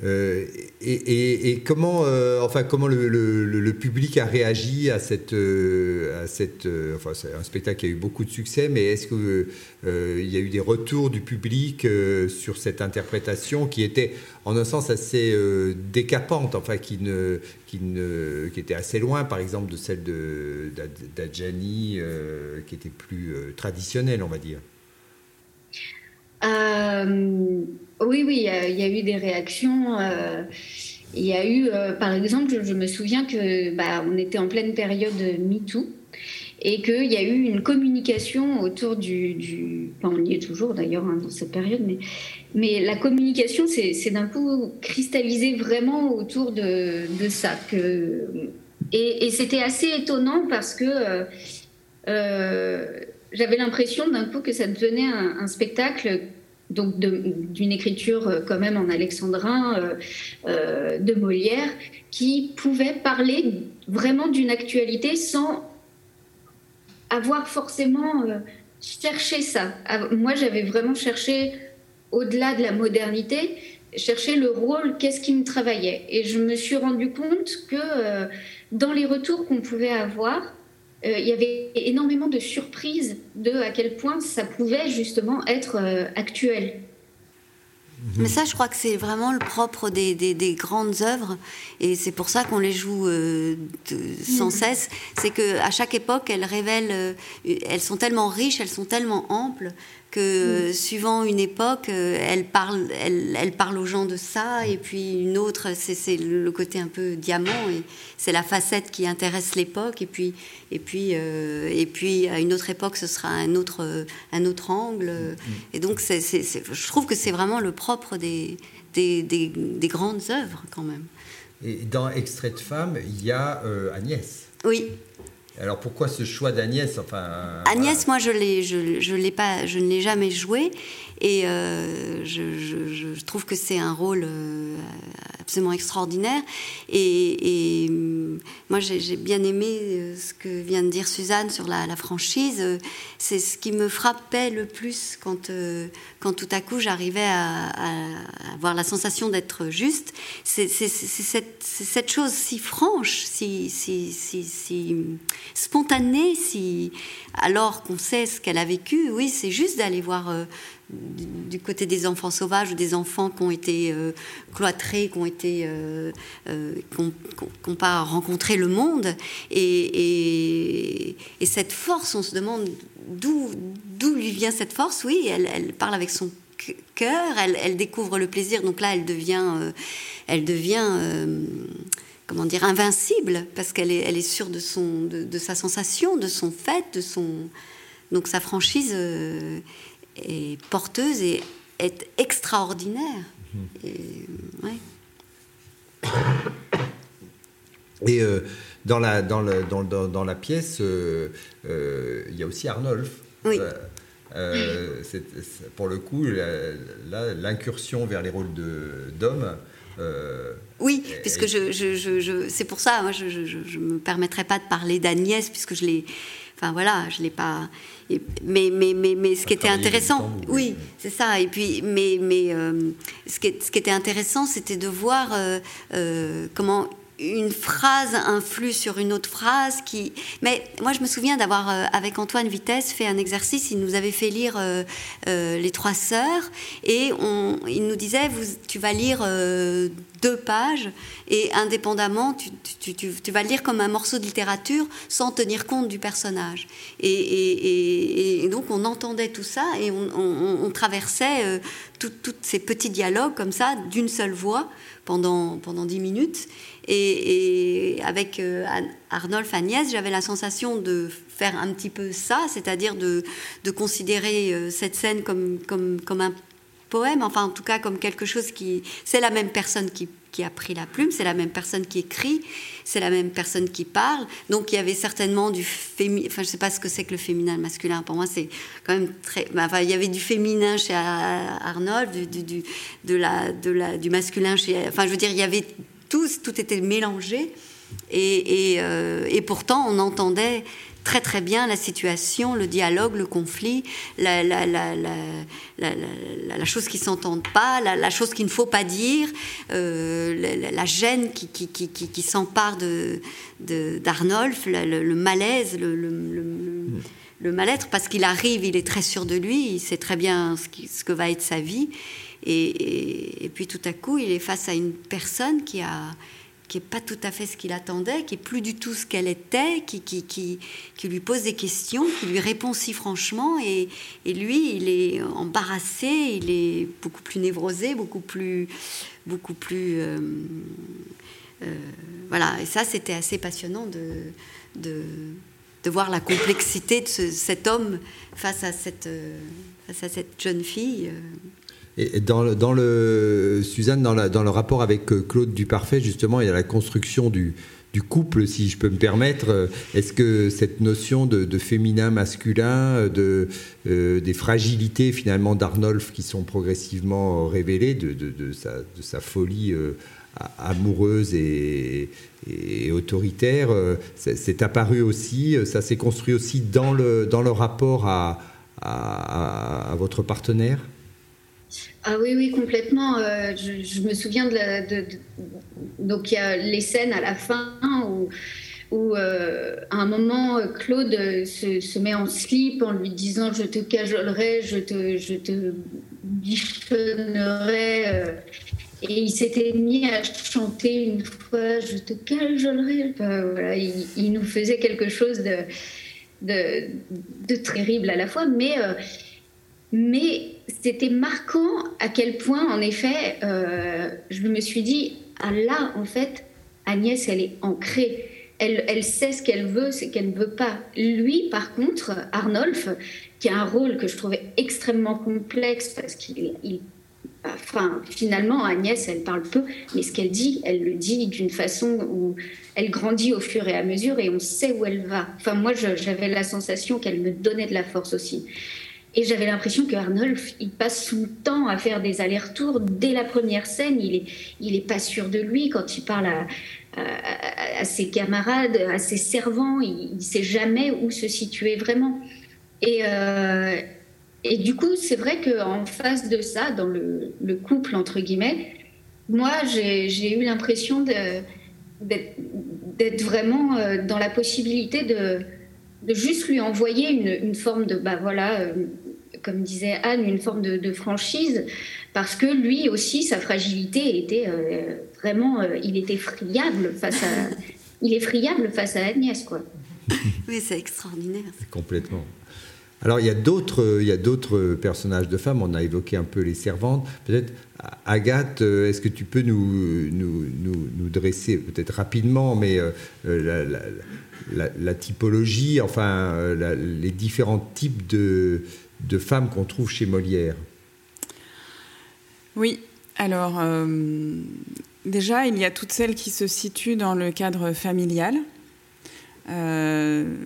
Euh, et, comment, euh, enfin, comment le, public a réagi à cette, euh, à cette, enfin, c'est un spectacle qui a eu beaucoup de succès, mais est-ce que il y a eu des retours du public sur cette interprétation qui était, en un sens, assez décapante, enfin, qui ne, qui ne, qui était assez loin, par exemple, de celle de d'Adjani, qui était plus traditionnelle, on va dire? Oui, oui, il y, a eu des réactions. Euh, il y a eu, euh, par exemple, je, me souviens que bah, on était en pleine période MeToo et qu'il y a eu une communication autour du, enfin, on y est toujours d'ailleurs hein, dans cette période, mais, la communication c'est d'un coup cristallisé vraiment autour de, ça. Et, c'était assez étonnant parce que euh, j'avais l'impression d'un coup que ça devenait un, spectacle donc d'une écriture euh, quand même en alexandrin euh, euh, de Molière, qui pouvait parler vraiment d'une actualité sans avoir forcément cherché ça. Moi, j'avais vraiment cherché, au-delà de la modernité, chercher le rôle, qu'est-ce qui me travaillait. Et je me suis rendu compte que dans les retours qu'on pouvait avoir, euh, il y avait énormément de surprises de à quel point ça pouvait justement être euh, actuel. Mais ça, je crois que c'est vraiment le propre des, des, grandes œuvres, et c'est pour ça qu'on les joue euh, sans cesse. C'est que à chaque époque, elles révèlent, elles sont tellement riches, elles sont tellement amples que mm. suivant une époque, euh, elle parle, elle, elle, parle aux gens de ça, et puis une autre, c'est le côté un peu diamant, et c'est la facette qui intéresse l'époque, et puis, et puis, euh, et puis à une autre époque, ce sera un autre, un autre angle. Mm. Et donc, je trouve que c'est vraiment le propre des, des, des, grandes œuvres, quand même. Et dans Extrait de femme, il y a euh, Agnès. Oui. Alors pourquoi ce choix d'Agnès enfin, Agnès, moi je, je, je, pas, je ne l'ai jamais joué et euh, je, trouve que c'est un rôle euh, absolument extraordinaire. Et, euh, moi, j'ai bien aimé ce que vient de dire Suzanne sur la, franchise. C'est ce qui me frappait le plus quand, quand tout à coup j'arrivais à, avoir la sensation d'être juste. C'est cette, chose si franche, si, si spontanée, si, alors qu'on sait ce qu'elle a vécu. Oui, c'est juste d'aller voir du côté des enfants sauvages ou des enfants qui ont été euh, cloîtrés, qui ont euh, euh, qui pas rencontré le monde. Et, et, cette force, on se demande d'où lui vient cette force. Oui, elle, parle avec son cœur, elle, découvre le plaisir. Donc là, elle devient, elle devient comment dire, invincible parce qu'elle est, sûre de son, de, sa sensation, de son fait, de son. Donc sa franchise est porteuse et est extraordinaire. Et, euh, dans, la, dans, le, dans, dans, la pièce, euh, euh, il y a aussi Arnolphe. Oui. pour le coup, l'incursion vers les rôles d'hommes. oui, puisque je, je, je, c'est pour ça, moi, je ne me permettrai pas de parler d'Agnès, puisque je l'ai Enfin voilà, je l'ai pas. Mais, mais, mais, mais ce qui était intéressant, oui, c'est ça. Et puis, mais, mais euh, ce, qui, ce qui était intéressant, c'était de voir euh, euh, comment une phrase influe sur une autre phrase qui mais moi je me souviens d'avoir avec Antoine Vitesse fait un exercice il nous avait fait lire les trois sœurs et on, il nous disait tu vas lire deux pages et indépendamment, tu, tu, vas le lire comme un morceau de littérature sans tenir compte du personnage. Et, et, donc on entendait tout ça et on, traversait euh, tous ces petits dialogues comme ça, d'une seule voix, pendant, pendant 10 minutes. Et, avec euh, Agnès, j'avais la sensation de faire un petit peu ça, c'est-à-dire de, de, considérer euh, cette scène comme, comme, comme un poème, enfin en tout cas comme quelque chose qui... C'est la même personne qui qui a pris la plume, c'est la même personne qui écrit, c'est la même personne qui parle. Donc il y avait certainement du féminin, enfin je sais pas ce que c'est que le féminin, le masculin. Pour moi c'est quand même très, enfin il y avait du féminin chez Arnold, du, du, la, du masculin chez, enfin je veux dire il y avait tout, tout était mélangé. Et, et, euh, et pourtant, on entendait très très bien la situation, le dialogue, le conflit, la, la, la, la chose qui s'entende pas, la, chose qu'il ne faut pas dire, euh, la, gêne qui, s'empare de, le, malaise, le, le, mal-être, parce qu'il arrive, il est très sûr de lui, il sait très bien ce, que va être sa vie, et, puis tout à coup, il est face à une personne qui a qui n'est pas tout à fait ce qu'il attendait, qui est plus du tout ce qu'elle était, qui, qui, qui, lui pose des questions, qui lui répond si franchement, et, et, lui, il est embarrassé, il est beaucoup plus névrosé, beaucoup plus, beaucoup plus, euh, euh, voilà. Et ça, c'était assez passionnant de, de, de, voir la complexité de cet homme face à cette, euh, face à cette jeune fille. Dans, le, Suzanne, dans, le rapport avec euh, Claude Duparfait, justement, il y a la construction du, couple, si je peux me permettre. Euh, est-ce que cette notion de, de féminin, masculin, de, euh, des fragilités finalement d'Arnolphe qui sont progressivement révélées, de, de sa, folie amoureuse et, autoritaire, c'est apparu aussi, ça s'est construit aussi dans le, rapport à votre partenaire? Ah oui, oui, complètement. Euh, je, me souviens de, la, de, donc il y a les scènes à la fin où, où euh, à un moment Claude se, met en slip en lui disant je te cajolerai, je te, je te bichonnerai. Euh, et il s'était mis à chanter une fois je te cajolerai. il, nous faisait quelque chose de, de, de terrible à la fois, mais mais c'était marquant à quel point, en effet, euh, je me suis dit, ah là, en fait, Agnès, elle est ancrée. Elle, elle sait ce qu'elle veut, ce qu'elle ne veut pas. Lui, par contre, Arnolphe, qui a un rôle que je trouvais extrêmement complexe parce qu'il enfin, finalement, Agnès, elle parle peu, mais ce qu'elle dit, elle le dit d'une façon où elle grandit au fur et à mesure et on sait où elle va. Enfin, moi, j'avais la sensation qu'elle me donnait de la force aussi. Et j'avais l'impression que il passe son temps à faire des allers-retours. Dès la première scène, il est, il est pas sûr de lui quand il parle à, ses camarades, à ses servants. Il ne sait jamais où se situer vraiment. Et, euh, et du coup, c'est vrai qu'en face de ça, dans le, le couple, entre guillemets, moi, j'ai eu l'impression d'être vraiment euh, dans la possibilité de, de juste lui envoyer une, une forme de, bah voilà, euh, comme disait Anne, une forme de, franchise, parce que lui aussi, sa fragilité était euh, vraiment, euh, il était friable face à, il est friable face à Agnès, quoi. oui, c'est extraordinaire. Complètement. Alors il y a d'autres, il y a d'autres personnages de femmes. On a évoqué un peu les servantes. Peut-être Agathe, euh, est-ce que tu peux nous, nous, nous, dresser, peut-être rapidement, mais la, la, la, typologie, enfin les différents types de de femmes qu'on trouve chez Molière Oui, alors euh, déjà, il y a toutes celles qui se situent dans le cadre familial. Euh,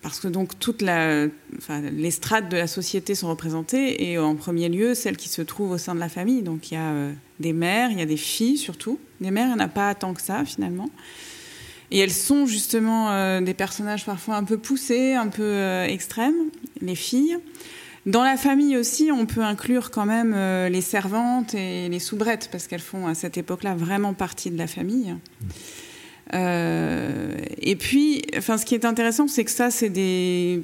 parce que donc toutes les strates de la société sont représentées et en premier lieu celles qui se trouvent au sein de la famille. Donc il y a euh, des mères, il y a des filles surtout. Des mères, il n'y en a pas tant que ça finalement. Et elles sont justement des personnages parfois un peu poussés, un peu extrêmes, les filles. Dans la famille aussi, on peut inclure quand même euh, les servantes et les soubrettes, parce qu'elles font à cette époque-là vraiment partie de la famille. Euh, et puis, ce qui est intéressant, c'est que ça, c'est des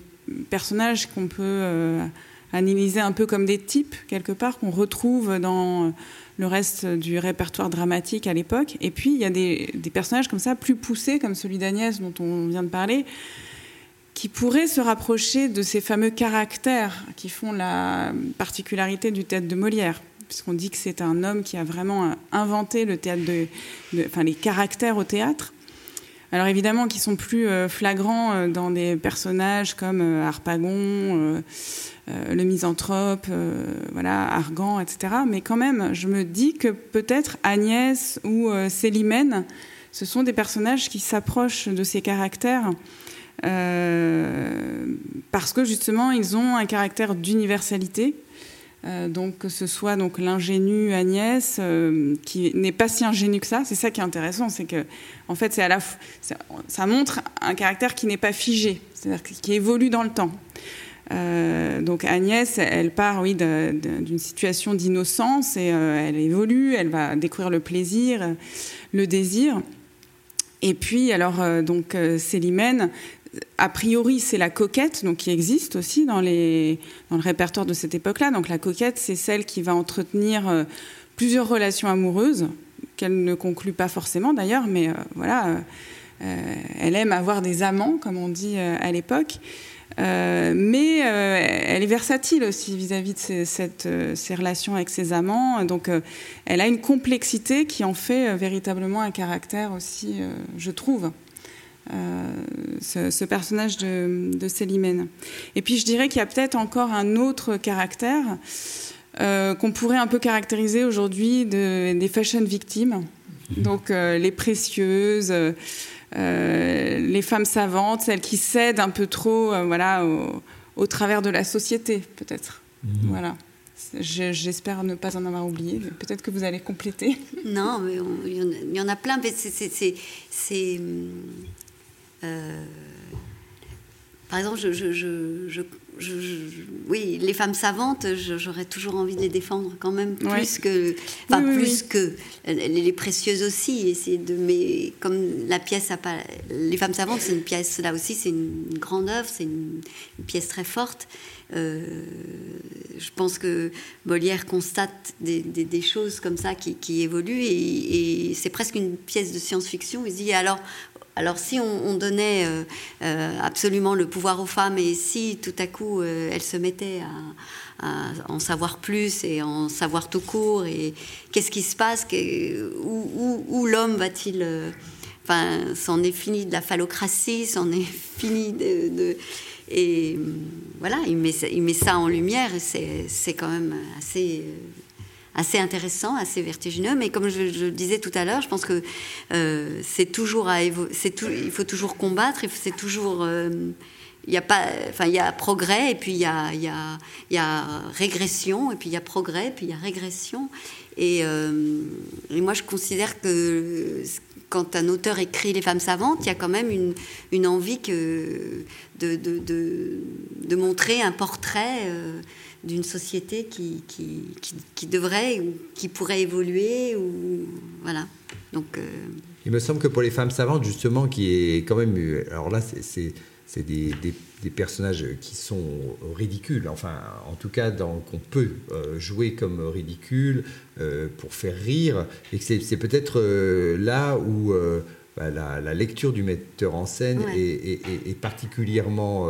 personnages qu'on peut euh, analyser un peu comme des types, quelque part, qu'on retrouve dans le reste du répertoire dramatique à l'époque. Et puis, il y a des, personnages comme ça, plus poussés, comme celui d'Agnès dont on vient de parler, qui pourrait se rapprocher de ces fameux caractères qui font la particularité du tête de Molière. puisqu'on dit que c'est un homme qui a vraiment inventé le théâtre enfin, les caractères au théâtre. Alors évidemment, qui sont plus flagrants dans des personnages comme Harpagon, le misanthrope, voilà, Argan, etc. Mais quand même, je me dis que peut-être Agnès ou Célimène, ce sont des personnages qui s'approchent de ces caractères euh, parce que justement ils ont un caractère d'universalité. Euh, donc que ce soit donc l'ingénue Agnès euh, qui n'est pas si ingénue que ça, c'est ça qui est intéressant, c'est que en fait c'est à la ça montre un caractère qui n'est pas figé, c'est-à-dire qui évolue dans le temps. donc Agnès, elle part, oui, d'une situation d'innocence et elle évolue, elle va découvrir le plaisir, le désir. Et puis, alors, donc, Célimène, a priori, c'est la coquette, donc qui existe aussi dans, le répertoire de cette époque-là. Donc la coquette, c'est celle qui va entretenir euh, plusieurs relations amoureuses, qu'elle ne conclut pas forcément d'ailleurs, mais euh, voilà, euh, elle aime avoir des amants, comme on dit à l'époque. mais elle est versatile aussi vis-à-vis de ces, relations avec ses amants. Donc, elle a une complexité qui en fait véritablement un caractère aussi, je trouve. Euh, ce, personnage de, de Célimène. Et puis je dirais qu'il y a peut-être encore un autre caractère euh, qu'on pourrait un peu caractériser aujourd'hui des fashion victimes. Mhm. Donc euh, les précieuses, les femmes savantes, celles qui cèdent un peu trop voilà, au, travers de la société, peut-être. Mhm. Voilà. J'espère ne pas en avoir oublié. Peut-être que vous allez compléter. Non, mais il y, en a plein. Mais c'est euh, par exemple, je, oui, les femmes savantes, j'aurais toujours envie de les défendre quand même plus que, enfin plus que les, précieuses aussi. De, mais comme la pièce a pas, les femmes savantes, c'est une pièce là aussi, c'est une, grande œuvre, c'est une, pièce très forte. Euh, je pense que Molière constate des, choses comme ça qui, évoluent et, et c'est presque une pièce de science-fiction. Il se dit alors alors si on, donnait euh, euh, absolument le pouvoir aux femmes et si tout à coup euh, elles se mettaient à, en savoir plus et en savoir tout court et qu'est-ce qui se passe, où, l'homme va-t-il... enfin, c'en est fini de la phallocratie, c'en est fini de... et voilà, il met, il met ça en lumière et c'est quand même assez assez intéressant, assez vertigineux. Mais comme je, le disais tout à l'heure, je pense que euh, c'est toujours à tout, il faut toujours combattre. C'est toujours euh, il y a pas, enfin il y a progrès et puis il y a, il y a, régression et puis il y a progrès et puis il y a régression. Et, euh, et, moi je considère que quand un auteur écrit Les femmes savantes, il y a quand même une, envie de, de, de, montrer un portrait d'une société qui, qui, qui, devrait ou qui pourrait évoluer. Ou, voilà. Donc, euh, Il me semble que pour les femmes savantes, justement, qui est quand même. Alors là, c'est des, des, des, personnages qui sont ridicules, enfin, en tout cas, qu'on peut euh, jouer comme ridicules euh, pour faire rire, et que c'est peut-être là où. Bah, la, lecture du metteur en scène est, est, particulièrement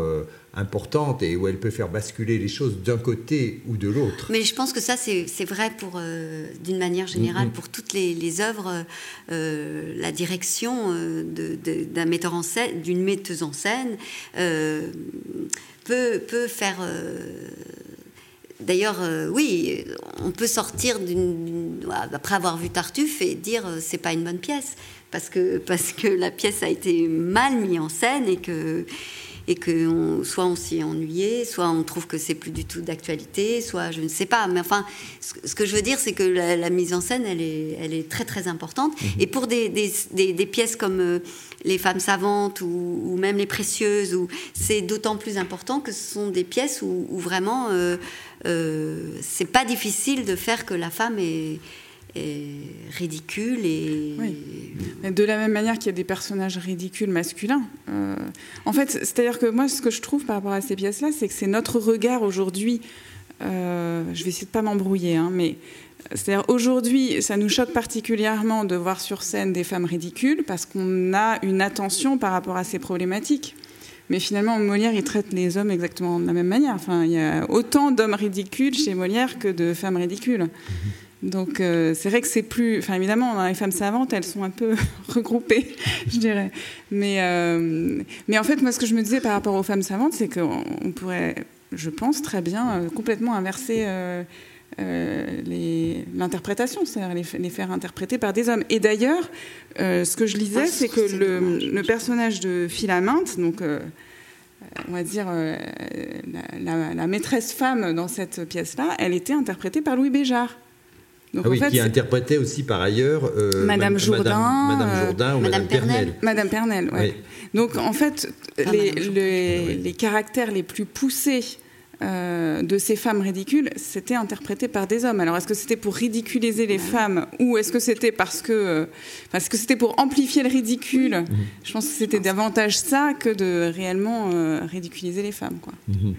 importante et où elle peut faire basculer les choses d'un côté ou de l'autre. Mais je pense que ça, c'est vrai pour, euh, d'une manière générale, mm-hmm. pour toutes les, les œuvres, euh, la direction euh, d'un metteur en scène, d'une metteuse en scène, peut, peut faire. D'ailleurs, oui, on peut sortir après avoir vu Tartuffe et dire c'est pas une bonne pièce parce que parce que la pièce a été mal mise en scène et que et que soit on s'y est ennuyé, soit on trouve que c'est plus du tout d'actualité, soit je ne sais pas. Mais enfin, ce, que je veux dire, c'est que la, mise en scène, elle est, elle est très très importante. Mhm. Et pour des, des, des, pièces comme euh, Les femmes savantes ou, même Les précieuses, c'est d'autant plus important que ce sont des pièces où, vraiment euh, euh, c'est pas difficile de faire que la femme est ridicule et... De la même manière qu'il y a des personnages ridicules masculins. Euh, en fait, c'est-à-dire que moi, ce que je trouve par rapport à ces pièces-là, c'est que c'est notre regard aujourd'hui. Euh, je vais essayer de pas m'embrouiller, hein, mais c'est-à-dire aujourd'hui, ça nous choque particulièrement de voir sur scène des femmes ridicules parce qu'on a une attention par rapport à ces problématiques. Mais finalement, Molière, il traite les hommes exactement de la même manière. Enfin, il y a autant d'hommes ridicules chez Molière que de femmes ridicules. Donc, euh, c'est vrai que c'est plus. Enfin, évidemment, les femmes savantes, elles sont un peu regroupées, je dirais. Mais, euh, mais en fait, moi, ce que je me disais par rapport aux femmes savantes, c'est qu'on pourrait, je pense, très bien euh, complètement inverser. l'interprétation, c'est-à-dire les, faire interpréter par des hommes. Et d'ailleurs, ce que je lisais, c'est que le, le, personnage de Philaminte, donc on va dire, la, maîtresse femme dans cette pièce-là, elle était interprétée par Louis Béjart. Donc, ah oui, qui interprétait aussi par ailleurs euh, Madame Jourdain, Madame, euh, Jourdain ou Madame, Pernel. Madame Pernel, oui. Donc en fait, les, les, caractères les plus poussés euh, de ces femmes ridicules, c'était interprété par des hommes. Alors est-ce que c'était pour ridiculiser les femmes ou est-ce que c'était parce que euh, parce que c'était pour amplifier le ridicule? Je pense que c'était davantage ça que de réellement euh, ridiculiser les femmes, quoi. Mhm.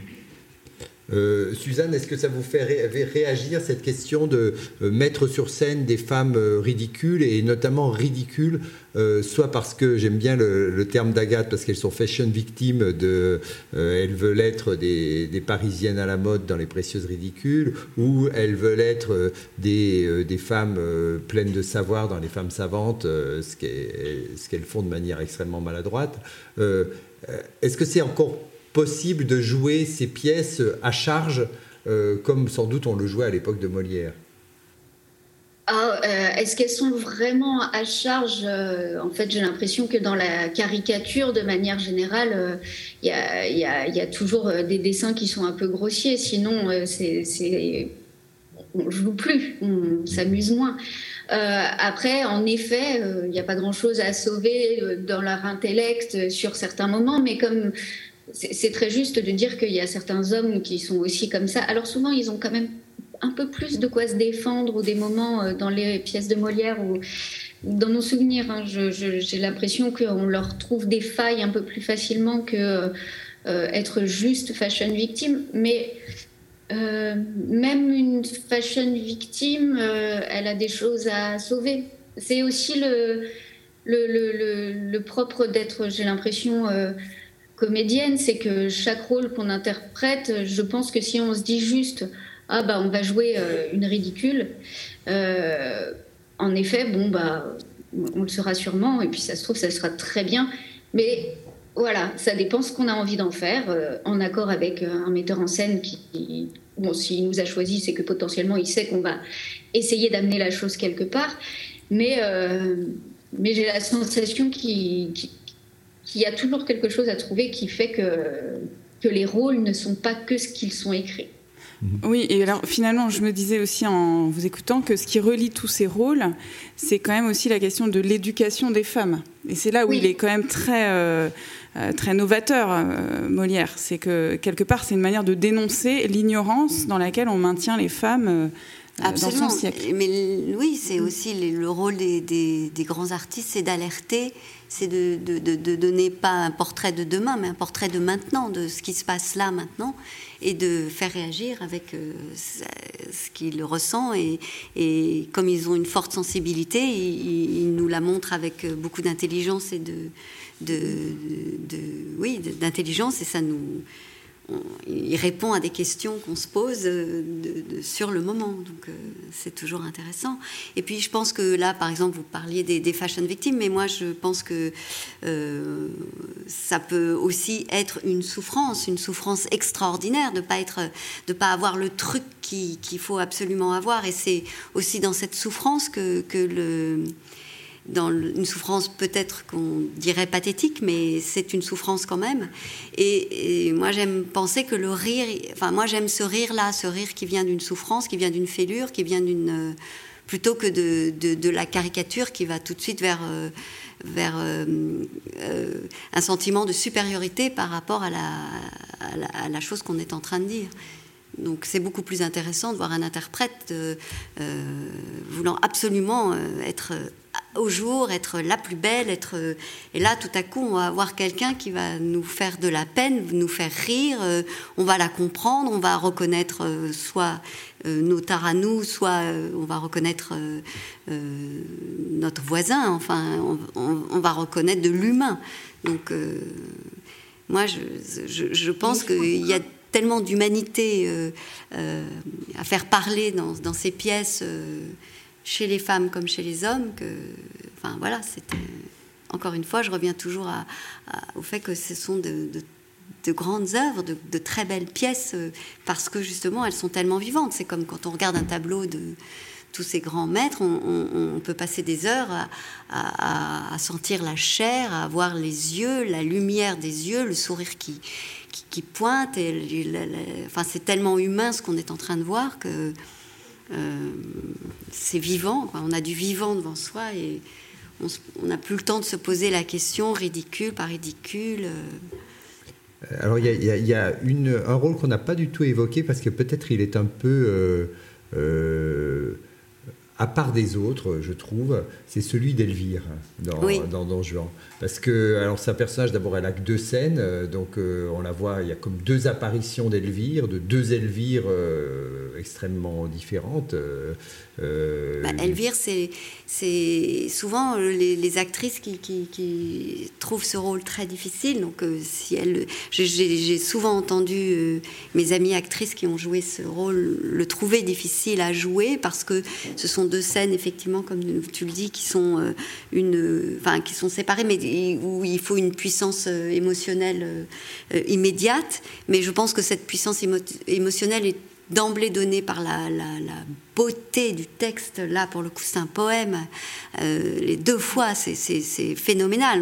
Euh, Suzanne, est-ce que ça vous fait réagir cette question de euh, mettre sur scène des femmes euh, ridicules et notamment ridicules, soit parce que j'aime bien le, terme d'Agathe parce qu'elles sont fashion victimes de, elles veulent être des, parisiennes à la mode dans les précieuses ridicules, ou elles veulent être des, des femmes pleines de savoir dans les femmes savantes, ce qu'elles font de manière extrêmement maladroite. est-ce que c'est encore possible de jouer ces pièces à charge, euh, comme sans doute on le jouait à l'époque de Molière ah, euh, Est-ce qu'elles sont vraiment à charge euh, En fait, j'ai l'impression que dans la caricature, de manière générale, il y, a, toujours des dessins qui sont un peu grossiers. Sinon, c'est, on joue plus, on s'amuse moins. après, en effet, il n'y a pas grand-chose à sauver dans leur intellect sur certains moments, mais comme c'est très juste de dire qu'il y a certains hommes qui sont aussi comme ça. Alors souvent, ils ont quand même un peu plus de quoi se défendre ou des moments euh, dans les pièces de Molière ou dans mon souvenir, hein, j'ai l'impression qu'on leur trouve des failles un peu plus facilement que euh, être juste fashion victime. Mais euh, même une fashion victime, elle a des choses à sauver. C'est aussi le propre d'être, j'ai l'impression, comédienne, c'est que chaque rôle qu'on interprète, je pense que si on se dit juste ah bah on va jouer euh, une ridicule, euh, en effet bon bah on le sera sûrement et puis ça se trouve ça sera très bien, mais voilà ça dépend ce qu'on a envie d'en faire euh, en accord avec un metteur en scène qui bon s'il nous a choisi c'est que potentiellement il sait qu'on va essayer d'amener la chose quelque part, mais mais j'ai la sensation qu'il qu'il y a toujours quelque chose à trouver qui fait que, que les rôles ne sont pas que ce qu'ils sont écrits. Oui, et alors finalement, je me disais aussi en vous écoutant que ce qui relie tous ces rôles, c'est quand même aussi la question de l'éducation des femmes. Et c'est là où il est quand même très, euh, euh, très novateur, euh, Molière. C'est que quelque part, c'est une manière de dénoncer l'ignorance dans laquelle on maintient les femmes. Absolument. Dans son siècle. Mais oui, c'est aussi le rôle des, des, des grands artistes, c'est d'alerter c'est de, de, donner pas un portrait de demain, mais un portrait de maintenant, de ce qui se passe là maintenant, et de faire réagir avec euh, ce qu'il ressent. Et, et, comme ils ont une forte sensibilité, ils, nous la montrent avec beaucoup d'intelligence et de, de, oui, d'intelligence, et ça nous il répond à des questions qu'on se pose euh, sur le moment. Donc euh, c'est toujours intéressant. Et puis je pense que là, par exemple, vous parliez des, fashion victimes, mais moi je pense que euh, ça peut aussi être une souffrance, une souffrance extraordinaire de pas être, de pas avoir le truc qu'il faut absolument avoir. Et c'est aussi dans cette souffrance que, que le dans une souffrance peut-être qu'on dirait pathétique, mais c'est une souffrance quand même. Et, moi, j'aime penser que le rire, enfin, moi, j'aime ce rire-là, ce rire qui vient d'une souffrance, qui vient d'une fêlure, qui vient d'une. Euh, plutôt que de, de, la caricature qui va tout de suite vers, euh, vers euh, un sentiment de supériorité par rapport à la, à la, chose qu'on est en train de dire. Donc c'est beaucoup plus intéressant de voir un interprète voulant absolument être au jour, être la plus belle, être et là tout à coup on va avoir quelqu'un qui va nous faire de la peine, nous faire rire, euh, on va la comprendre, on va reconnaître euh, soit euh, nos tares à nous, soit on va reconnaître notre voisin, enfin on, va reconnaître de l'humain. Donc moi, je, pense qu'il y a tellement d'humanité à faire parler dans, ces pièces, chez les femmes comme chez les hommes, que, enfin voilà, c'était encore une fois, je reviens toujours au fait que ce sont de, grandes œuvres, de, très belles pièces, euh, parce que justement, elles sont tellement vivantes. C'est comme quand on regarde un tableau de tous ces grands maîtres, on, peut passer des heures à, sentir la chair, à voir les yeux, la lumière des yeux, le sourire qui, pointe. Et enfin, c'est tellement humain ce qu'on est en train de voir que euh, c'est vivant. On a du vivant devant soi et on n'a plus le temps de se poser la question ridicule par ridicule. Euh. Alors il y a, un rôle qu'on n'a pas du tout évoqué parce que peut-être il est un peu euh, euh, à part des autres, je trouve, c'est celui d'Elvire dans, dans Don Juan. Parce que, alors c'est un personnage, d'abord, elle a que deux scènes, euh, donc euh, on la voit, il y a comme deux apparitions d'Elvire, de deux Elvire euh, extrêmement différentes. Bah, Elvire, c'est souvent les, actrices qui, qui, trouvent ce rôle très difficile. Donc, si elle, j'ai souvent entendu mes amies actrices qui ont joué ce rôle le trouver difficile à jouer parce que ce sont deux scènes, effectivement, comme tu le dis, qui sont, une, enfin, qui sont séparées, mais où il faut une puissance euh, émotionnelle euh, immédiate. Mais je pense que cette puissance émotionnelle est d'emblée donnée par la, beauté du texte. Là, pour le coup, c'est un poème. les deux fois, c'est phénoménal.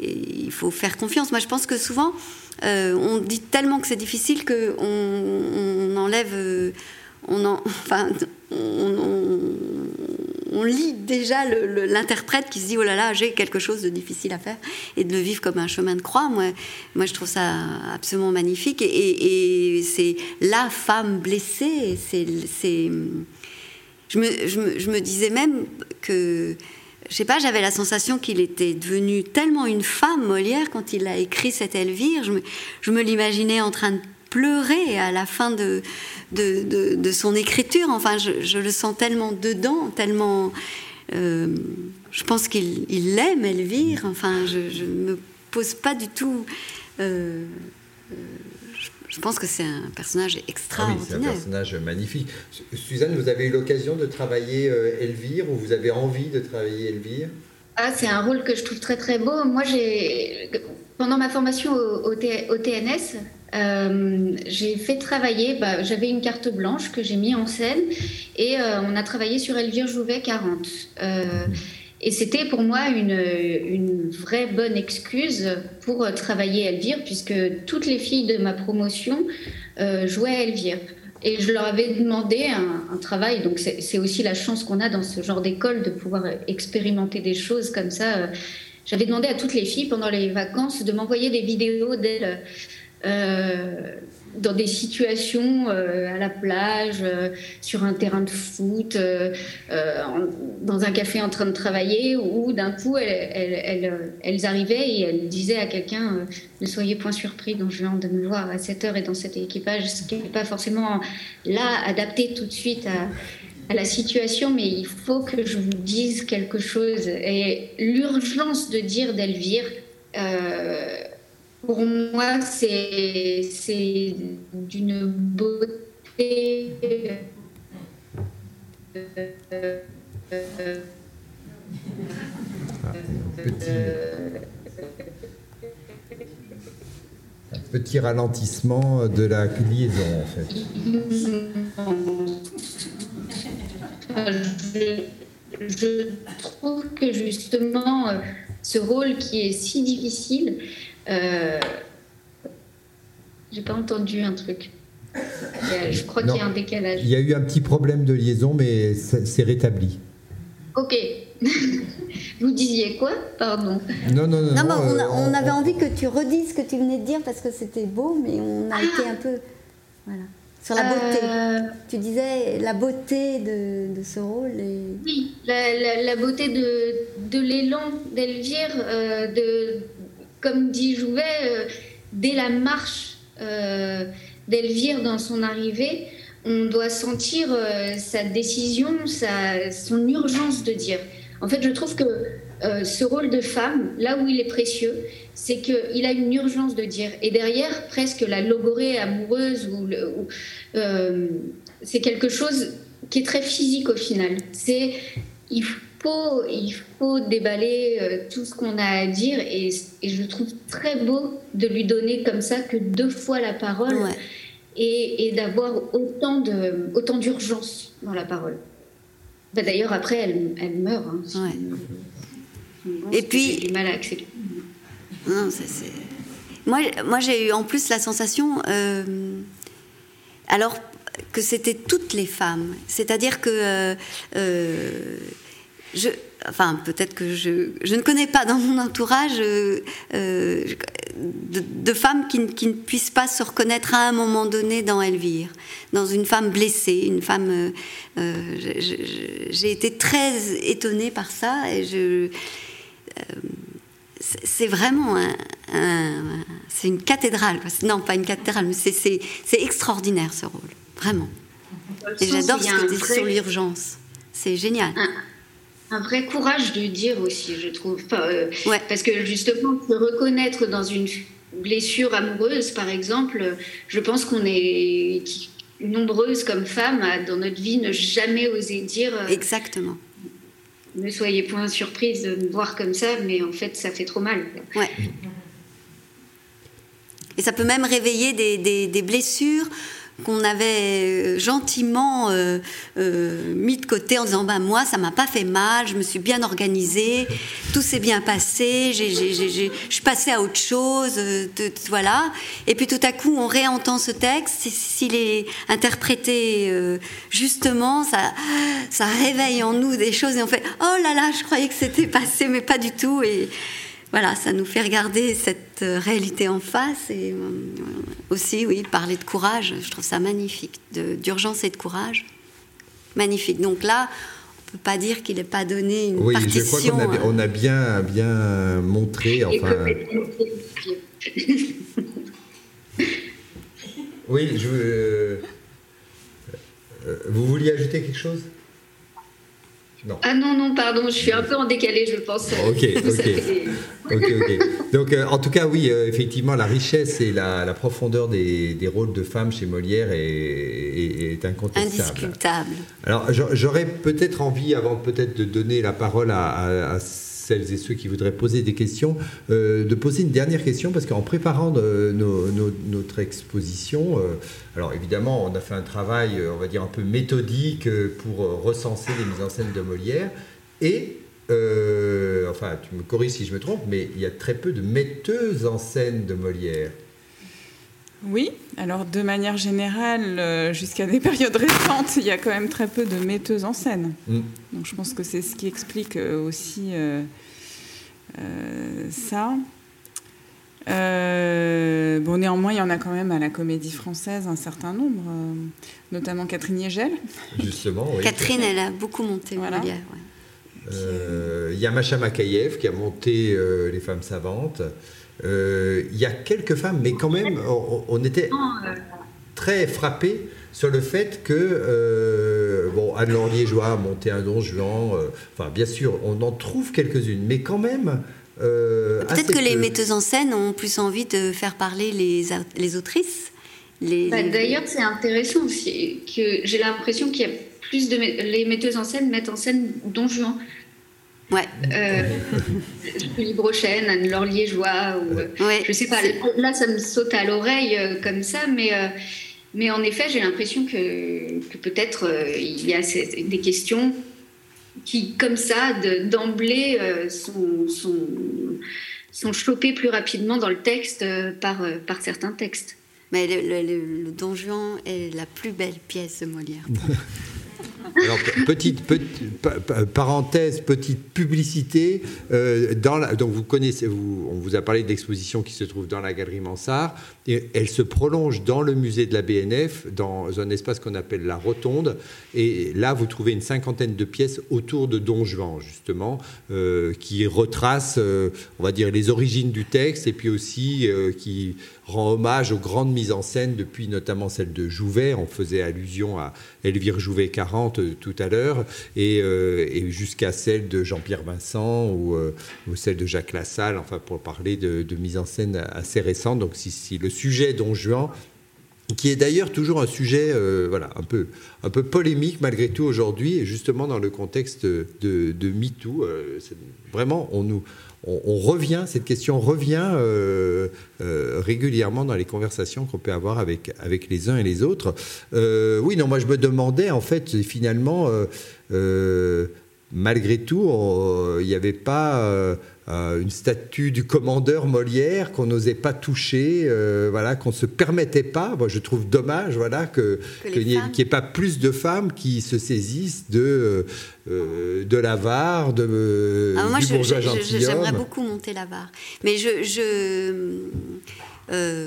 il faut faire confiance. Moi, je pense que souvent, on dit tellement que c'est difficile qu'on on enlève on, enfin, on, lit déjà l'interprète qui se dit oh là là j'ai quelque chose de difficile à faire et de le vivre comme un chemin de croix moi, moi je trouve ça absolument magnifique et, c'est la femme blessée c'est je me, je, me, disais même que je sais pas, j'avais la sensation qu'il était devenu tellement une femme, Molière, quand il a écrit cette Elvire. Je me, je me l'imaginais en train de pleurer à la fin de, de, son écriture. Enfin, je, le sens tellement dedans, tellement. Euh, je pense qu'il l'aime, Elvire. Enfin, je ne me pose pas du tout. Euh, euh, je pense que c'est un personnage extraordinaire. Ah oui, c'est un personnage magnifique. Suzanne, vous avez eu l'occasion de travailler Elvire ou vous avez envie de travailler Elvire? Ah, c'est un rôle que je trouve très très beau. Moi, j'ai pendant ma formation au, TNS, euh, j'ai fait travailler, bah, j'avais une carte blanche que j'ai mis en scène et euh, on a travaillé sur Elvire Jouvet 40. Euh, et c'était pour moi une, vraie bonne excuse pour travailler Elvire, puisque toutes les filles de ma promotion jouaient Elvire. Et je leur avais demandé un, travail, donc c'est aussi la chance qu'on a dans ce genre d'école de pouvoir expérimenter des choses comme ça. J'avais demandé à toutes les filles pendant les vacances de m'envoyer des vidéos d'elles dans des situations euh, à la plage, euh, sur un terrain de foot, dans un café en train de travailler, où d'un coup elles, arrivaient et elles disaient à quelqu'un Ne soyez point surpris dans juin de me voir à cette heure et dans cet équipage, ce qui n'est pas forcément là adapté tout de suite à la situation, mais il faut que je vous dise quelque chose. Et l'urgence de dire d'Elvire, euh, pour moi, c'est d'une beauté. un petit ralentissement de la liaison en fait. Je, trouve que justement, ce rôle qui est si difficile, euh, j'ai pas entendu un truc. Je crois qu'il y a un décalage. Il y a eu un petit problème de liaison, mais c'est rétabli. Ok. Vous disiez quoi? Pardon. Non, non, non. non, on, euh, avait envie que tu redises ce que tu venais de dire parce que c'était beau, mais on a été un peu. Voilà. Sur la beauté. Euh, tu disais la beauté de, ce rôle. Oui, la, beauté de, de l'élan d'Elvire, euh, de, comme dit Jouvet, euh, dès la marche d'Elvire dans son arrivée, on doit sentir sa décision, son urgence de dire. En fait, je trouve que ce rôle de femme, là où il est précieux, c'est qu'il a une urgence de dire. Et derrière, presque la logorée amoureuse, ou, c'est quelque chose qui est très physique au final. C'est il faut, il faut déballer euh, tout ce qu'on a à dire et, je trouve très beau de lui donner comme ça que deux fois la parole et, d'avoir autant de autant d'urgence dans la parole. Bah, d'ailleurs après elle, elle meurt. Hein, et puis du mal à accepter. Non, Moi, moi j'ai eu en plus la sensation. Euh, alors que c'était toutes les femmes. C'est-à-dire que euh, euh, je, enfin peut-être que je, je, ne connais pas dans mon entourage euh, de, femmes qui, qui, ne puissent pas se reconnaître à un moment donné dans Elvire, dans une femme blessée, une femme. J'ai été très étonnée par ça et je. c'est vraiment un, c'est une cathédrale. Non, pas une cathédrale, mais c'est extraordinaire ce rôle. Vraiment. Et j'adore ce que tu sur l'urgence. C'est génial. Un, vrai courage de dire aussi, je trouve. Euh, parce que justement, se reconnaître dans une blessure amoureuse, par exemple, je pense qu'on est nombreuses comme femmes dans notre vie ne jamais oser dire. Euh, Exactement. Ne soyez point surprise de me voir comme ça, mais en fait, ça fait trop mal. Ouais. Et ça peut même réveiller des, des, des blessures qu'on avait euh, gentiment euh, euh, mis de côté en disant ben moi ça m'a pas fait mal, je me suis bien organisée, tout s'est bien passé, je suis passée à autre chose, voilà. Et puis tout à coup on réentend ce texte, s'il est interprété justement, ça ça réveille en nous des choses et on fait oh là là je croyais que c'était passé mais pas du tout et voilà, ça nous fait regarder cette euh, réalité en face et euh, aussi, oui, parler de courage. Je trouve ça magnifique, d'urgence et de courage. Magnifique. Donc là, on peut pas dire qu'il n'est pas donné une oui, partition. Oui, je crois qu'on a, on a, bien, bien montré. Enfin... oui, je veux. Euh, vous vouliez ajouter quelque chose? Ah non, non, pardon, je suis un peu en décalé, je pense. Ok, ok. ok, Donc, euh, en tout cas, oui, euh, effectivement, la richesse et la, profondeur des, rôles de femmes chez Molière est, incontestable. Indiscutable. Alors, j'aurais peut-être envie, avant peut-être de donner la parole à, à celles et ceux qui voudraient poser des questions, euh, de poser une dernière question, parce qu'en préparant notre exposition, euh, alors évidemment, on a fait un travail, euh, on va dire, un peu méthodique pour recenser les mises en scène de Molière, et, enfin, tu me corriges si je me trompe, mais il y a très peu de metteuses en scène de Molière. Oui, alors de manière générale, jusqu'à des périodes récentes, il y a quand même très peu de metteuses en scène. Mm. Donc je pense que c'est ce qui explique aussi euh, euh, ça. Euh, bon, néanmoins, il y en a quand même à la comédie française un certain nombre, notamment Catherine Yegel. Justement, oui. Catherine, elle a beaucoup monté. Voilà. Il y a Macha Makayev qui a monté Les femmes savantes. Il y a quelques femmes, mais quand même, on, était très frappés sur le fait que bon, Anne-Laure Liégeois a monté un don Juan. enfin, bien sûr, on en trouve quelques-unes, mais quand même. Peut-être que les metteuses en scène ont plus envie de faire parler les, les autrices. Les... Bah, d'ailleurs, c'est intéressant aussi que j'ai l'impression qu'il y a plus de les metteuses en scène mettent en scène Don Juan Ouais. Euh, Julie Brochen, Anne-Laure Liégeois, ou, ouais. je sais pas. Là, ça me saute à l'oreille euh, comme ça, mais, euh, mais en effet, j'ai l'impression que, que peut-être euh, il y a des questions qui, comme ça, d'emblée, sont, sont, sont, chopées plus rapidement dans le texte par, par certains textes. Mais le, le, le Don Juan est la plus belle pièce de Molière. Alors, petite, parenthèse, petite publicité. Euh, vous connaissez, on vous a parlé de l'exposition qui se trouve dans la galerie Mansart. Elle se prolonge dans le musée de la BNF, dans un espace qu'on appelle la Rotonde. Et là, vous trouvez une cinquantaine de pièces autour de Don Juan, justement, euh, qui retracent, euh, on va dire, les origines du texte et puis aussi qui rend hommage aux grandes mises en scène depuis notamment celle de Jouvet. On faisait allusion à Elvire Jouvet 40 euh, tout à l'heure et, jusqu'à celle de Jean-Pierre Vincent ou, ou, celle de Jacques Lassalle, enfin pour parler de, de mise en scène assez récente. Donc si, si le sujet Don Juan qui est d'ailleurs toujours un sujet euh, voilà, un, peu, un peu polémique malgré tout aujourd'hui, et justement dans le contexte de, de MeToo. Euh, vraiment, on, nous, on, revient, cette question revient euh, régulièrement dans les conversations qu'on peut avoir avec, avec les uns et les autres. oui, non, moi je me demandais, en fait, finalement, malgré tout, il n'y avait pas euh, une statue du commandeur Molière qu'on n'osait pas toucher, euh, voilà, qu'on se permettait pas. Moi, je trouve dommage, voilà, que, qu'il n'y ait, pas plus de femmes qui se saisissent de euh, de l'avare, de ah, moi, du bourgeois. J'aimerais beaucoup monter l'avare, mais je, je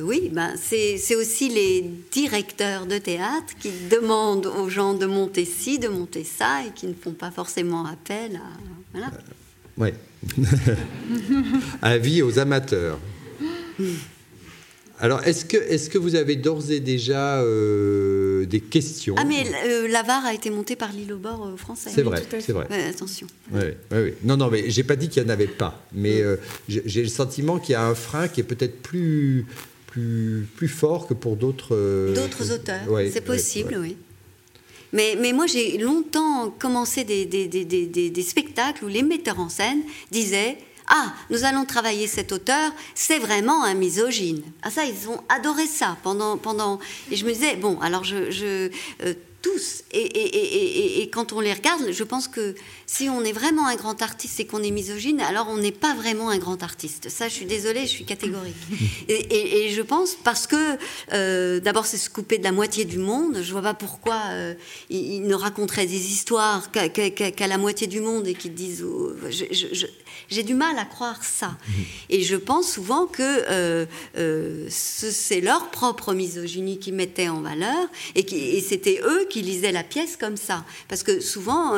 oui, ben c'est aussi les directeurs de théâtre qui demandent aux gens de monter ci, de monter ça, et qui ne font pas forcément appel à. Voilà. ouais. Avis aux amateurs. Alors, est-ce que, est que vous avez d'ores et déjà euh, des questions Ah, mais euh, l'avare a été monté par l'île au bord euh, français. C'est vrai, c'est vrai. attention. Non, non, mais j'ai pas dit qu'il n'y en avait pas. Mais mm. j'ai le sentiment qu'il y a un frein qui est peut-être plus, plus, plus fort que pour d'autres. D'autres auteurs. c'est possible, oui. Mais, moi, j'ai longtemps commencé des, spectacles où les metteurs en scène disaient ah, nous allons travailler cet auteur, c'est vraiment un misogyne. Ah ça, ils ont adoré ça pendant pendant. Et je me disais bon, alors je, je euh, tous. Et, et, et, et, quand on les regarde, je pense que si on est vraiment un grand artiste et qu'on est misogyne, alors on n'est pas vraiment un grand artiste. Ça, je suis désolée, je suis catégorique. Et, je pense parce que euh, d'abord, c'est se couper de la moitié du monde. Je vois pas pourquoi euh, ils, ne raconteraient des histoires qu'à la moitié du monde et qu'ils disent. Oh, j'ai du mal à croire ça. Et je pense souvent que euh, c'est leur propre misogynie qui mettait en valeur et, et c'était eux qui lisaient la pièce comme ça. Parce que souvent,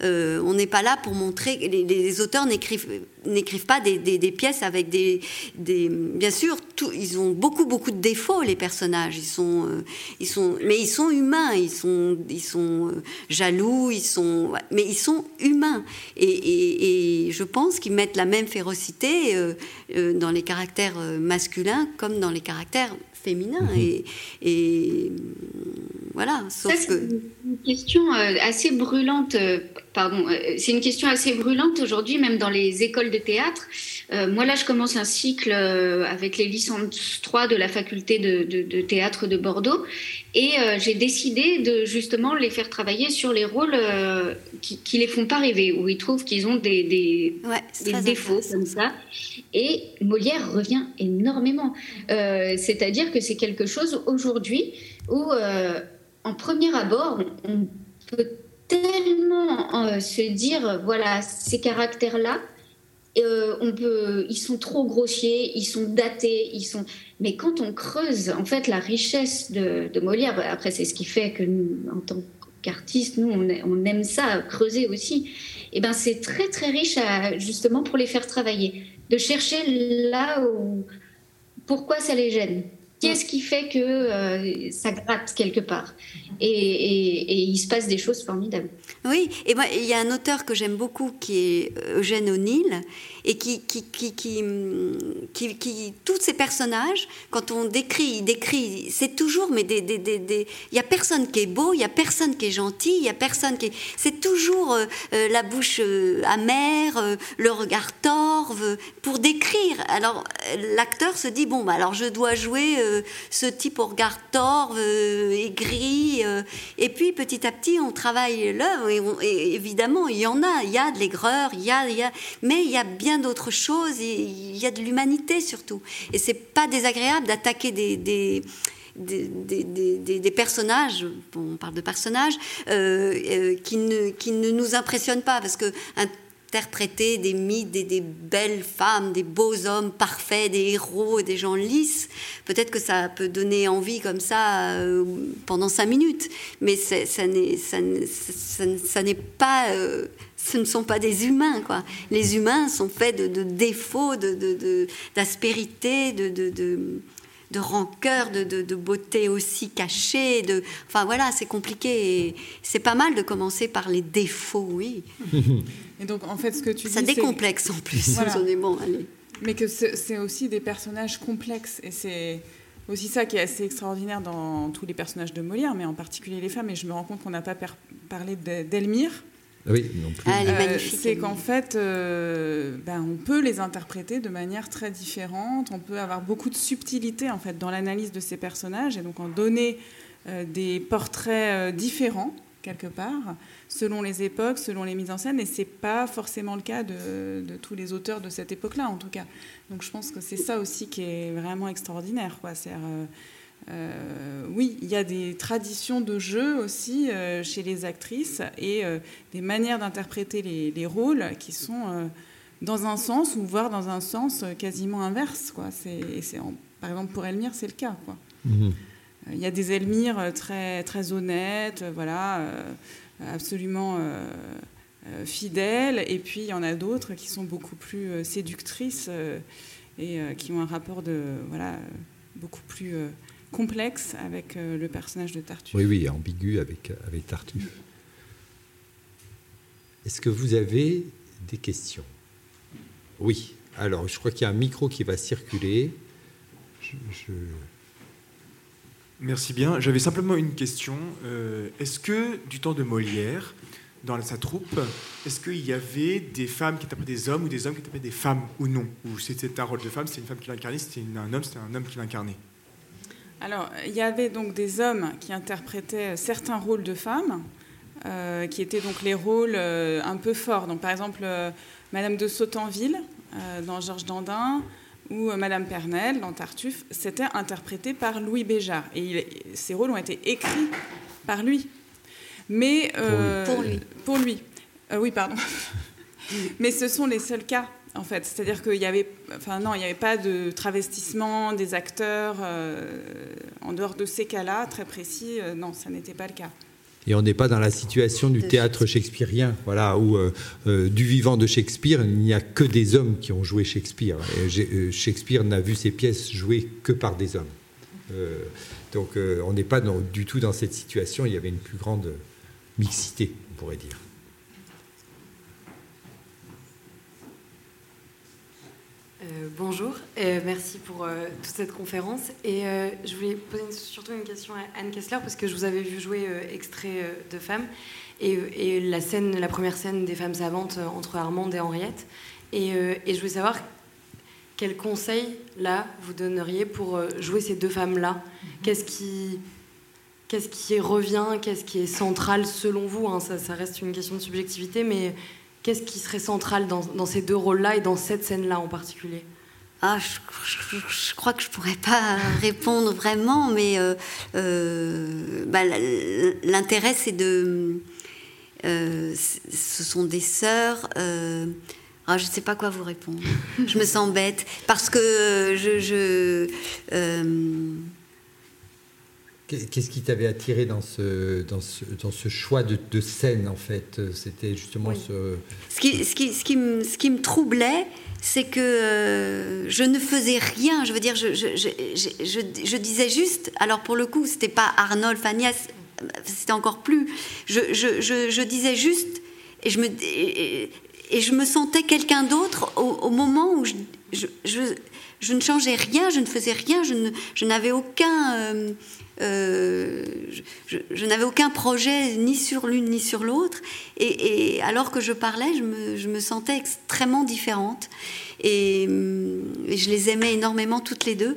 on n'est pas là pour montrer. Les, les auteurs n'écrivent n'écrivent pas des, pièces avec des, bien sûr, tout, ils ont beaucoup beaucoup de défauts les personnages. Ils sont, euh, ils sont, mais ils sont humains. Ils sont, ils sont euh, jaloux. Ils sont, mais ils sont humains. Et, je pense qu'ils mettent la même férocité euh, dans les caractères masculins comme dans les caractères féminins. Mhm. Et, voilà. Sauf que... une question assez brûlante pardon, euh, c'est une question assez brûlante aujourd'hui, même dans les écoles de théâtre. Euh, moi, là, je commence un cycle euh, avec les licences 3 de la faculté de, théâtre de Bordeaux. Et j'ai décidé de justement les faire travailler sur les rôles qui, ne les font pas rêver, où ils trouvent qu'ils ont des, des, défauts comme ça. Et Molière revient énormément. C'est-à-dire que c'est quelque chose aujourd'hui où, en premier abord, on peut tellement euh, se dire, voilà, ces caractères-là, euh, on peut, ils sont trop grossiers, ils sont datés, ils sont. Mais quand on creuse, en fait, la richesse de, Molière, après, c'est ce qui fait que, nous, en tant qu'artistes, nous, on, aime ça, creuser aussi. Et eh ben, c'est très très riche, justement, pour les faire travailler, de chercher là où, pourquoi ça les gêne. Qu'est-ce qui fait que euh, ça gratte quelque part? Et, il se passe des choses formidables. Oui, et moi, il y a un auteur que j'aime beaucoup qui est Eugène O'Neill et qui qui, qui, qui, qui, tous ces personnages, quand on décrit, il décrit, c'est toujours, mais des, des, des, il y a personne qui est beau, il y a personne qui est gentil, il y a personne qui est, c'est toujours euh, euh, la bouche amère, le regard torve, pour décrire. Alors l'acteur se dit bon, bah, alors je dois jouer euh, ce type au regard torve, euh, aigri. Euh, et puis petit à petit, on travaille l'œuvre. Et, évidemment, il y en a. Il y a de l'aigreur, il y a, y a, mais il y a bien d'autres choses. Il y a de l'humanité surtout. Et c'est pas désagréable d'attaquer des, des des, des, des, personnages, on parle de personnages, qui, ne, qui ne nous impressionnent pas, parce que interpréter des mythes, des, belles femmes, des beaux hommes parfaits, des héros, des gens lisses. Peut-être que ça peut donner envie comme ça euh, pendant cinq minutes, mais ça n'est pas, euh, ce ne sont pas des humains quoi. Les humains sont faits de, défauts, de, de rancœur, de, de, beauté aussi cachée. De, enfin voilà, c'est compliqué. C'est pas mal de commencer par les défauts, oui. Et donc en fait, ce que tu ça dis, décomplexe en plus. Voilà. bon, allez. Mais que c'est aussi des personnages complexes et c'est aussi ça qui est assez extraordinaire dans tous les personnages de Molière, mais en particulier les femmes. Et je me rends compte qu'on n'a pas parlé d'Elmire. Oui, non plus. Ah, euh, c'est qu'en fait, euh, ben, on peut les interpréter de manière très différente. On peut avoir beaucoup de subtilité en fait dans l'analyse de ces personnages et donc en donner euh, des portraits différents quelque part, selon les époques, selon les mises en scène, et c'est pas forcément le cas de, de, tous les auteurs de cette époque-là, en tout cas. Donc je pense que c'est ça aussi qui est vraiment extraordinaire, quoi. C'est euh, oui, il y a des traditions de jeu aussi euh, chez les actrices et euh, des manières d'interpréter les, rôles qui sont dans un sens ou voire dans un sens quasiment inverse. Quoi. C'est, par exemple, pour Elmire, c'est le cas. Quoi. Mhm. Il y a des Elmire très, très honnêtes, voilà, absolument fidèles, et puis il y en a d'autres qui sont beaucoup plus séductrices et qui ont un rapport de, voilà, beaucoup plus complexe avec euh, le personnage de Tartuffe. Oui, oui, ambigu avec, avec Tartuffe. Est-ce que vous avez des questions? Oui. Alors, je crois qu'il y a un micro qui va circuler. Merci bien. J'avais simplement une question. Euh, est-ce que du temps de Molière, dans sa troupe, est-ce qu'il y avait des femmes qui interprétaient des hommes ou des hommes qui interprétaient des femmes ou non? Ou c'était un rôle de femme, c'était une femme qui l'incarnait, c'était un homme, c'était un homme qui l'incarnait? Alors, il y avait donc des hommes qui interprétaient certains rôles de femmes, euh, qui étaient donc les rôles euh, un peu forts. Donc, par exemple, euh, Madame de Sautanville dans Georges Dandin ou Madame Pernelle dans Tartuffe, c'était interprété par Louis Béjart. Et ces rôles ont été écrits par lui. Mais pour lui. Pour lui. oui, pardon. Mais ce sont les seuls cas en fait. C'est-à-dire qu'il y avait, enfin non, il n'y avait pas de travestissement des acteurs euh, en dehors de ces cas-là, très précis. Euh, non, ça n'était pas le cas. Et on n'est pas dans la situation du théâtre shakespearien, voilà, où euh, du vivant de Shakespeare, il n'y a que des hommes qui ont joué Shakespeare. Shakespeare n'a vu ses pièces jouées que par des hommes. donc on n'est pas du tout dans cette situation. Il y avait une plus grande mixité, on pourrait dire. Euh, bonjour, et merci pour euh, toute cette conférence. Et euh, je voulais poser surtout une question à Anne Kessler, parce que je vous avais vu jouer extrait de femmes, et, la, scène, la première scène des femmes savantes entre Armande et Henriette. Et, et, je voulais savoir quel conseil, là, vous donneriez pour jouer ces deux femmes-là mhm. Qu'est-ce qui, qu'est-ce qui revient Qu'est-ce qui est central selon vous hein? ça, ça, reste une question de subjectivité, mais Qu'est-ce qui serait central dans, ces deux rôles-là et dans cette scène-là en particulier? Ah, je, crois que je pourrais pas répondre vraiment, mais euh, euh, bah, l'intérêt c'est de, euh, ce sont des sœurs. Ah, je ne sais pas quoi vous répondre. je me sens bête parce que je, je Qu'est-ce qui t'avait attiré dans ce, dans ce, dans ce choix de, de scène, en fait? C'était justement ce... Ce qui, ce, qui, ce, qui me, ce qui me troublait, c'est que euh, je ne faisais rien. Je veux dire, je, je, je, je disais juste... Alors, pour le coup, c'était pas Arnold, Fanias, c'était encore plus... Je, disais juste... Et je me, et, je me sentais quelqu'un d'autre au, moment où je, je, ne changeais rien, je ne faisais rien, je n'avais aucun... Euh, euh, je, n'avais aucun projet ni sur l'une ni sur l'autre. Et, alors que je parlais, je me, sentais extrêmement différente. Et, je les aimais énormément toutes les deux.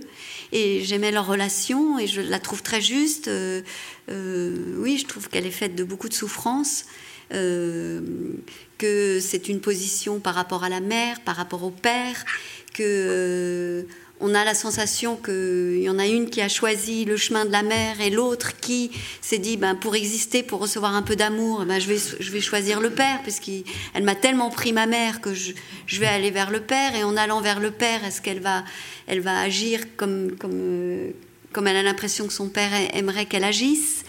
Et j'aimais leur relation et je la trouve très juste. Euh, euh, oui, je trouve qu'elle est faite de beaucoup de souffrance. que c'est une position par rapport à la mère, par rapport au père, que on a la sensation qu'il y en a une qui a choisi le chemin de la mère et l'autre qui s'est dit ben, pour exister, pour recevoir un peu d'amour, ben, je, vais, je vais choisir le père, puisqu'elle m'a tellement pris ma mère que je, vais aller vers le père. Et en allant vers le père, est-ce qu'elle va, elle va agir comme, comme, comme elle a l'impression que son père aimerait qu'elle agisse?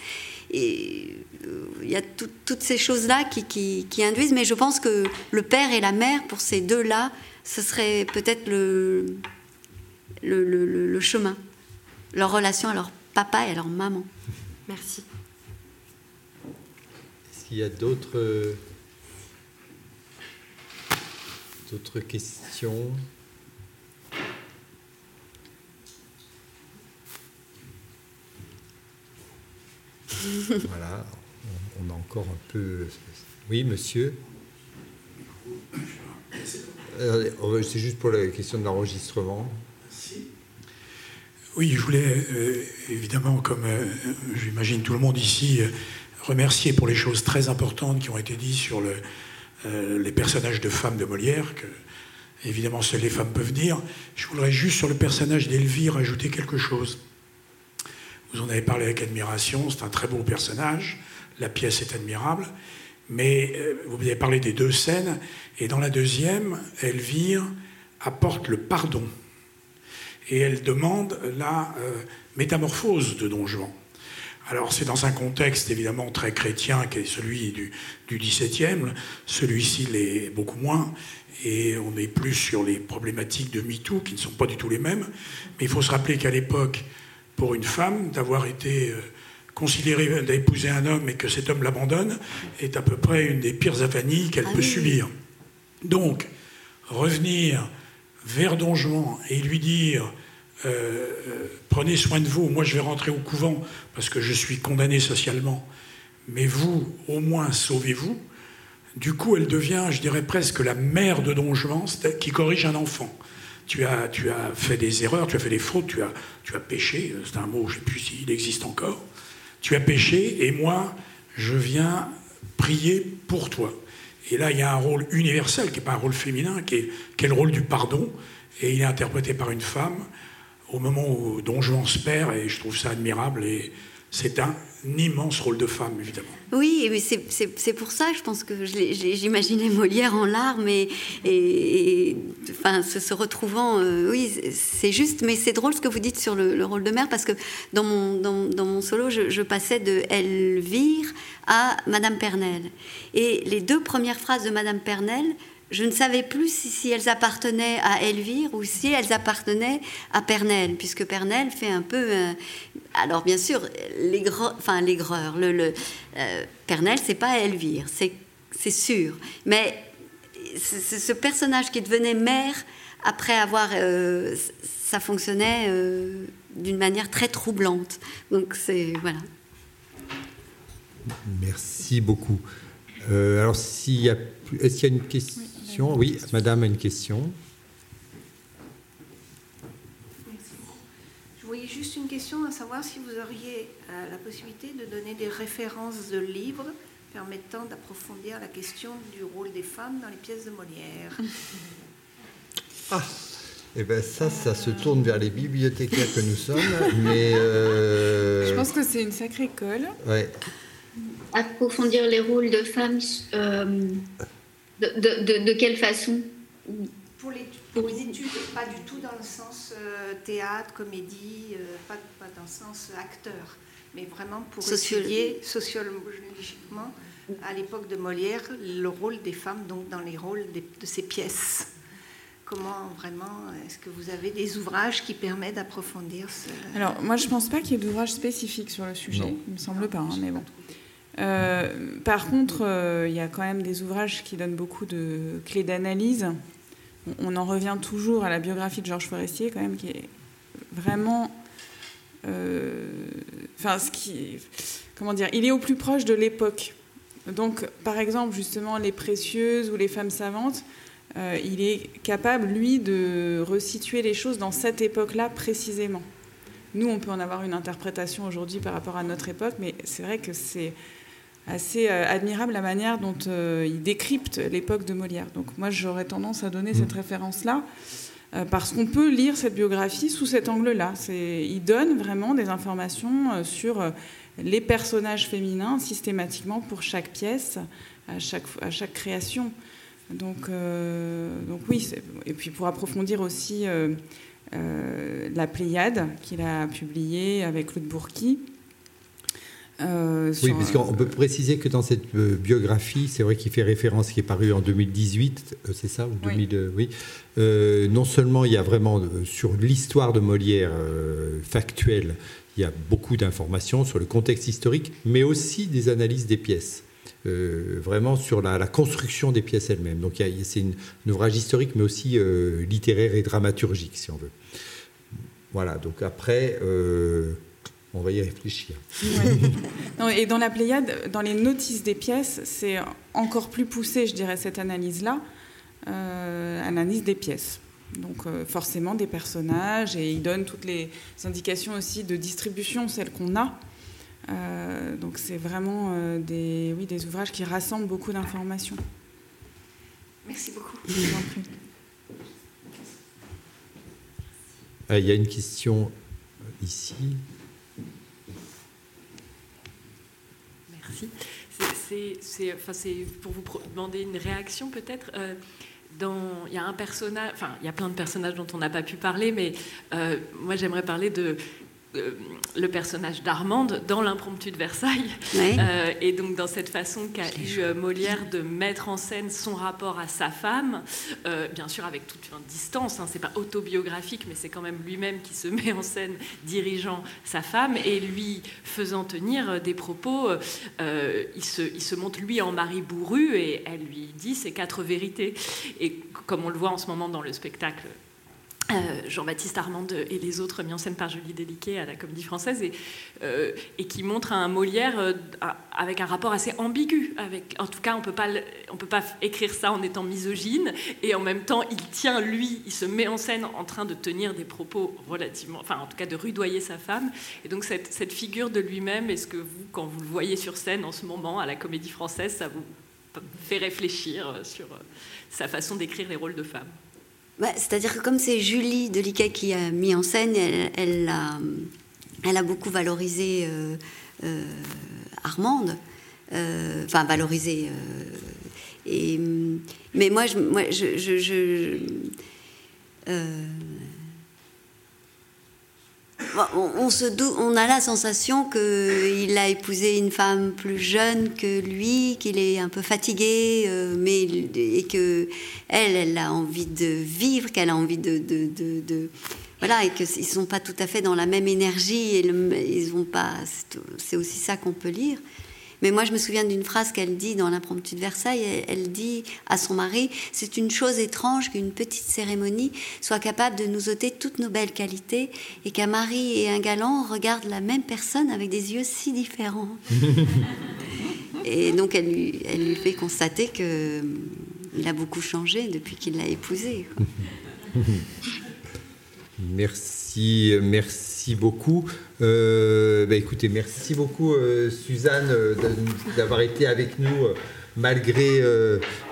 Et euh, il y a toutes ces choses-là qui, qui, qui, induisent, mais je pense que le père et la mère, pour ces deux-là, ce serait peut-être le, le, chemin. leur relation à leur papa et à leur maman. Merci. Est-ce qu'il y a d'autres d'autres questions? Voilà, on a encore un peu. Oui, monsieur. Euh, c'est juste pour la question de l'enregistrement. Oui, je voulais euh, évidemment, comme euh, j'imagine tout le monde ici, remercier pour les choses très importantes qui ont été dites sur le, les personnages de femmes de Molière, que évidemment seules les femmes peuvent dire. Je voudrais juste sur le personnage d'Elvire ajouter quelque chose. Vous en avez parlé avec admiration, c'est un très beau personnage, la pièce est admirable, mais vous avez parlé des deux scènes, et dans la deuxième, Elvire apporte le pardon et elle demande la euh, métamorphose de Don Juan. Alors c'est dans un contexte évidemment très chrétien qui est celui du, du XVIIe, celui-ci l'est beaucoup moins, et on est plus sur les problématiques de MeToo qui ne sont pas du tout les mêmes, mais il faut se rappeler qu'à l'époque, pour une femme, d'avoir été euh, considérée d'épouser un homme et que cet homme l'abandonne est à peu près une des pires avanies qu'elle ah peut subir. Donc, revenir vers Don Juan et lui dire euh, prenez soin de vous, moi je vais rentrer au couvent parce que je suis condamné socialement, mais vous, au moins, sauvez-vous. Du coup, elle devient, je dirais presque, la mère de Don Juan qui corrige un enfant. Tu as, fait des erreurs, tu as fait des fautes, tu as, tu as péché, c'est un mot, je ne sais plus s'il existe encore. Tu as péché et moi, je viens prier pour toi. Et là, il y a un rôle universel, qui n'est pas un rôle féminin, qui est, le rôle du pardon. Et il est interprété par une femme au moment où Don Juan se perd, et je trouve ça admirable. Et c'est un immense rôle de femme, évidemment. Oui, c'est pour ça, je pense que j'imaginais Molière en larmes et, enfin, se, retrouvant. Euh, oui, c'est juste, mais c'est drôle ce que vous dites sur le, rôle de mère, parce que dans mon, dans, mon solo, je, je, passais de Elvire à Madame Pernelle. Et les deux premières phrases de Madame Pernelle, je ne savais plus si, elles appartenaient à Elvire ou si elles appartenaient à Pernelle, puisque Pernelle fait un peu. Euh, alors, bien sûr, l'aigreur, enfin, l'aigreur. Le, euh, c'est pas Elvire, c'est sûr. Mais ce personnage qui devenait mère, après avoir. Euh, ça fonctionnait d'une manière très troublante. Donc, c'est. Voilà. Merci beaucoup. alors, s'il y a. Est-ce qu'il y a une question? Oui, madame a une question. Je voyais juste une question à savoir si vous auriez euh, la possibilité de donner des références de livres permettant d'approfondir la question du rôle des femmes dans les pièces de Molière. Ah, et eh bien ça, ça se tourne vers les bibliothécaires que nous sommes, mais... Euh, Je pense que c'est une sacrée colle. Ouais. Approfondir les rôles de femmes euh, de, quelle façon pour les, pour les, études, pas du tout dans le sens euh, théâtre, comédie, euh, pas, pas, dans le sens acteur, mais vraiment pour étudier sociologiquement, à l'époque de Molière, le rôle des femmes donc dans les rôles de ces pièces. Comment vraiment, est-ce que vous avez des ouvrages qui permettent d'approfondir ce... Alors, moi, je ne pense pas qu'il y ait d'ouvrages spécifiques sur le sujet, il ne me semble pas, hein, mais bon. Euh, par contre, euh, il y a quand même des ouvrages qui donnent beaucoup de clés d'analyse. On, en revient toujours à la biographie de Georges Forestier, quand même, qui est vraiment. Euh, enfin. Comment dire Il est au plus proche de l'époque. Donc, par exemple, justement, les précieuses ou les femmes savantes, il est capable, lui, de resituer les choses dans cette époque-là précisément. Nous, on peut en avoir une interprétation aujourd'hui par rapport à notre époque, mais c'est vrai que c'est assez euh, admirable la manière dont euh, il décrypte l'époque de Molière. Donc moi, j'aurais tendance à donner cette mm. référence-là, euh, parce qu'on peut lire cette biographie sous cet angle-là. Il donne vraiment des informations sur les personnages féminins systématiquement pour chaque pièce, à chaque, à chaque création. Donc, donc oui, et puis pour approfondir aussi La Pléiade, qu'il a publiée avec Claude Bourqui, Euh, oui, parce qu'on peut préciser que dans cette euh, biographie, c'est vrai qu'il fait référence, qui est paru en 2018, euh, c'est ça ou 2000, oui. non seulement il y a vraiment sur l'histoire de Molière factuelle, il y a beaucoup d'informations sur le contexte historique, mais aussi des analyses des pièces. vraiment sur la, construction des pièces elles-mêmes. Donc c'est un ouvrage historique, mais aussi littéraire et dramaturgique, si on veut. Voilà, donc après, on va y réfléchir. et dans la Pléiade, dans les notices des pièces, c'est encore plus poussé, je dirais, cette analyse-là, euh, analyse des pièces. Donc euh, forcément des personnages, et il donne toutes les indications aussi de distribution, celles qu'on a. Euh, donc c'est vraiment des, oui, des ouvrages qui rassemblent beaucoup d'informations. Merci beaucoup. Il y a une question ici. C'est pour vous demander une réaction peut-être. Euh, il y a un personnage, enfin, il y a plein de personnages dont on n'a pas pu parler, mais euh, moi j'aimerais parler de le personnage d'Armande dans l'impromptu de Versailles. Euh, et donc dans cette façon qu'a eu euh, Molière de mettre en scène son rapport à sa femme, bien sûr avec toute une distance, hein, c'est pas autobiographique, mais c'est quand même lui-même qui se met en scène dirigeant sa femme et lui faisant tenir des propos. il, se, il se montre lui en mari bourru et elle lui dit ses quatre vérités. Et comme on le voit en ce moment dans le spectacle euh, Jean-Baptiste Armande et les autres mis en scène par Julie Déliquet à la Comédie Française et, euh, qui montre un Molière euh, avec un rapport assez ambigu. En tout cas, on on peut pas écrire ça en étant misogyne et en même temps, il tient lui, il se met en scène en train de tenir des propos relativement, enfin en tout cas de rudoyer sa femme. Et donc cette, cette figure de lui-même, est-ce que vous, quand vous le voyez sur scène en ce moment à la Comédie Française, ça vous fait réfléchir sur sa façon d'écrire les rôles de femmes bah, c'est-à-dire que comme c'est Julie Deliquet qui a mis en scène, elle, a, beaucoup valorisé euh, euh, Armande, euh, enfin valorisé. mais moi, je on, a la sensation qu'il a épousé une femme plus jeune que lui, qu'il est un peu fatigué, euh, mais et que elle, elle a envie de vivre, qu'elle a envie de, voilà, et qu'ils sont pas tout à fait dans la même énergie et ils ont pas. C'est aussi ça qu'on peut lire. Mais moi, je me souviens d'une phrase qu'elle dit dans l'impromptu de Versailles. Elle, dit à son mari C'est une chose étrange qu'une petite cérémonie soit capable de nous ôter toutes nos belles qualités et qu'un mari et un galant regardent la même personne avec des yeux si différents. et donc, elle lui, elle lui fait constater qu'il a beaucoup changé depuis qu'il l'a épousée. Merci, merci beaucoup. Euh, bah, écoutez, merci beaucoup euh, Suzanne euh, d'avoir été avec nous malgré,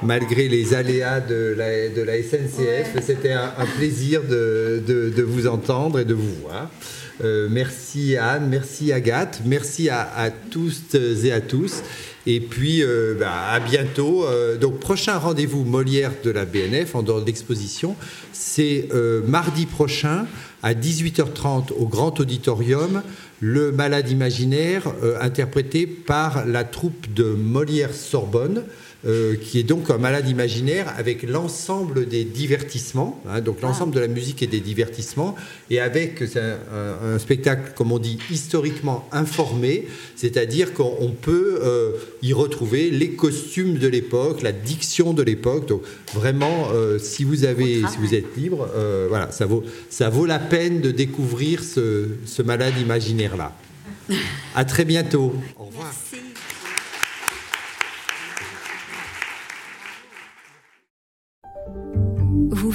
malgré les aléas de la, de la SNCF. C'était un, plaisir de, de, vous entendre et de vous voir. merci Anne, merci Agathe, merci à, à tous et à tous. Et puis, bah, à bientôt. donc, prochain rendez-vous Molière de la BNF en dehors de l'exposition, c'est mardi prochain à 18h30 au Grand Auditorium, Le Malade imaginaire, euh, interprété par la troupe de Molière Sorbonne. Euh, qui est donc un malade imaginaire avec l'ensemble des divertissements, hein, donc l'ensemble de la musique et des divertissements, et avec un, spectacle, comme on dit, historiquement informé, c'est-à-dire qu'on peut euh, y retrouver les costumes de l'époque, la diction de l'époque. Donc vraiment, euh, si vous avez, si vous êtes libre, voilà, ça vaut, ça vaut la peine de découvrir ce, ce malade imaginaire là. À très bientôt. Au revoir. Vous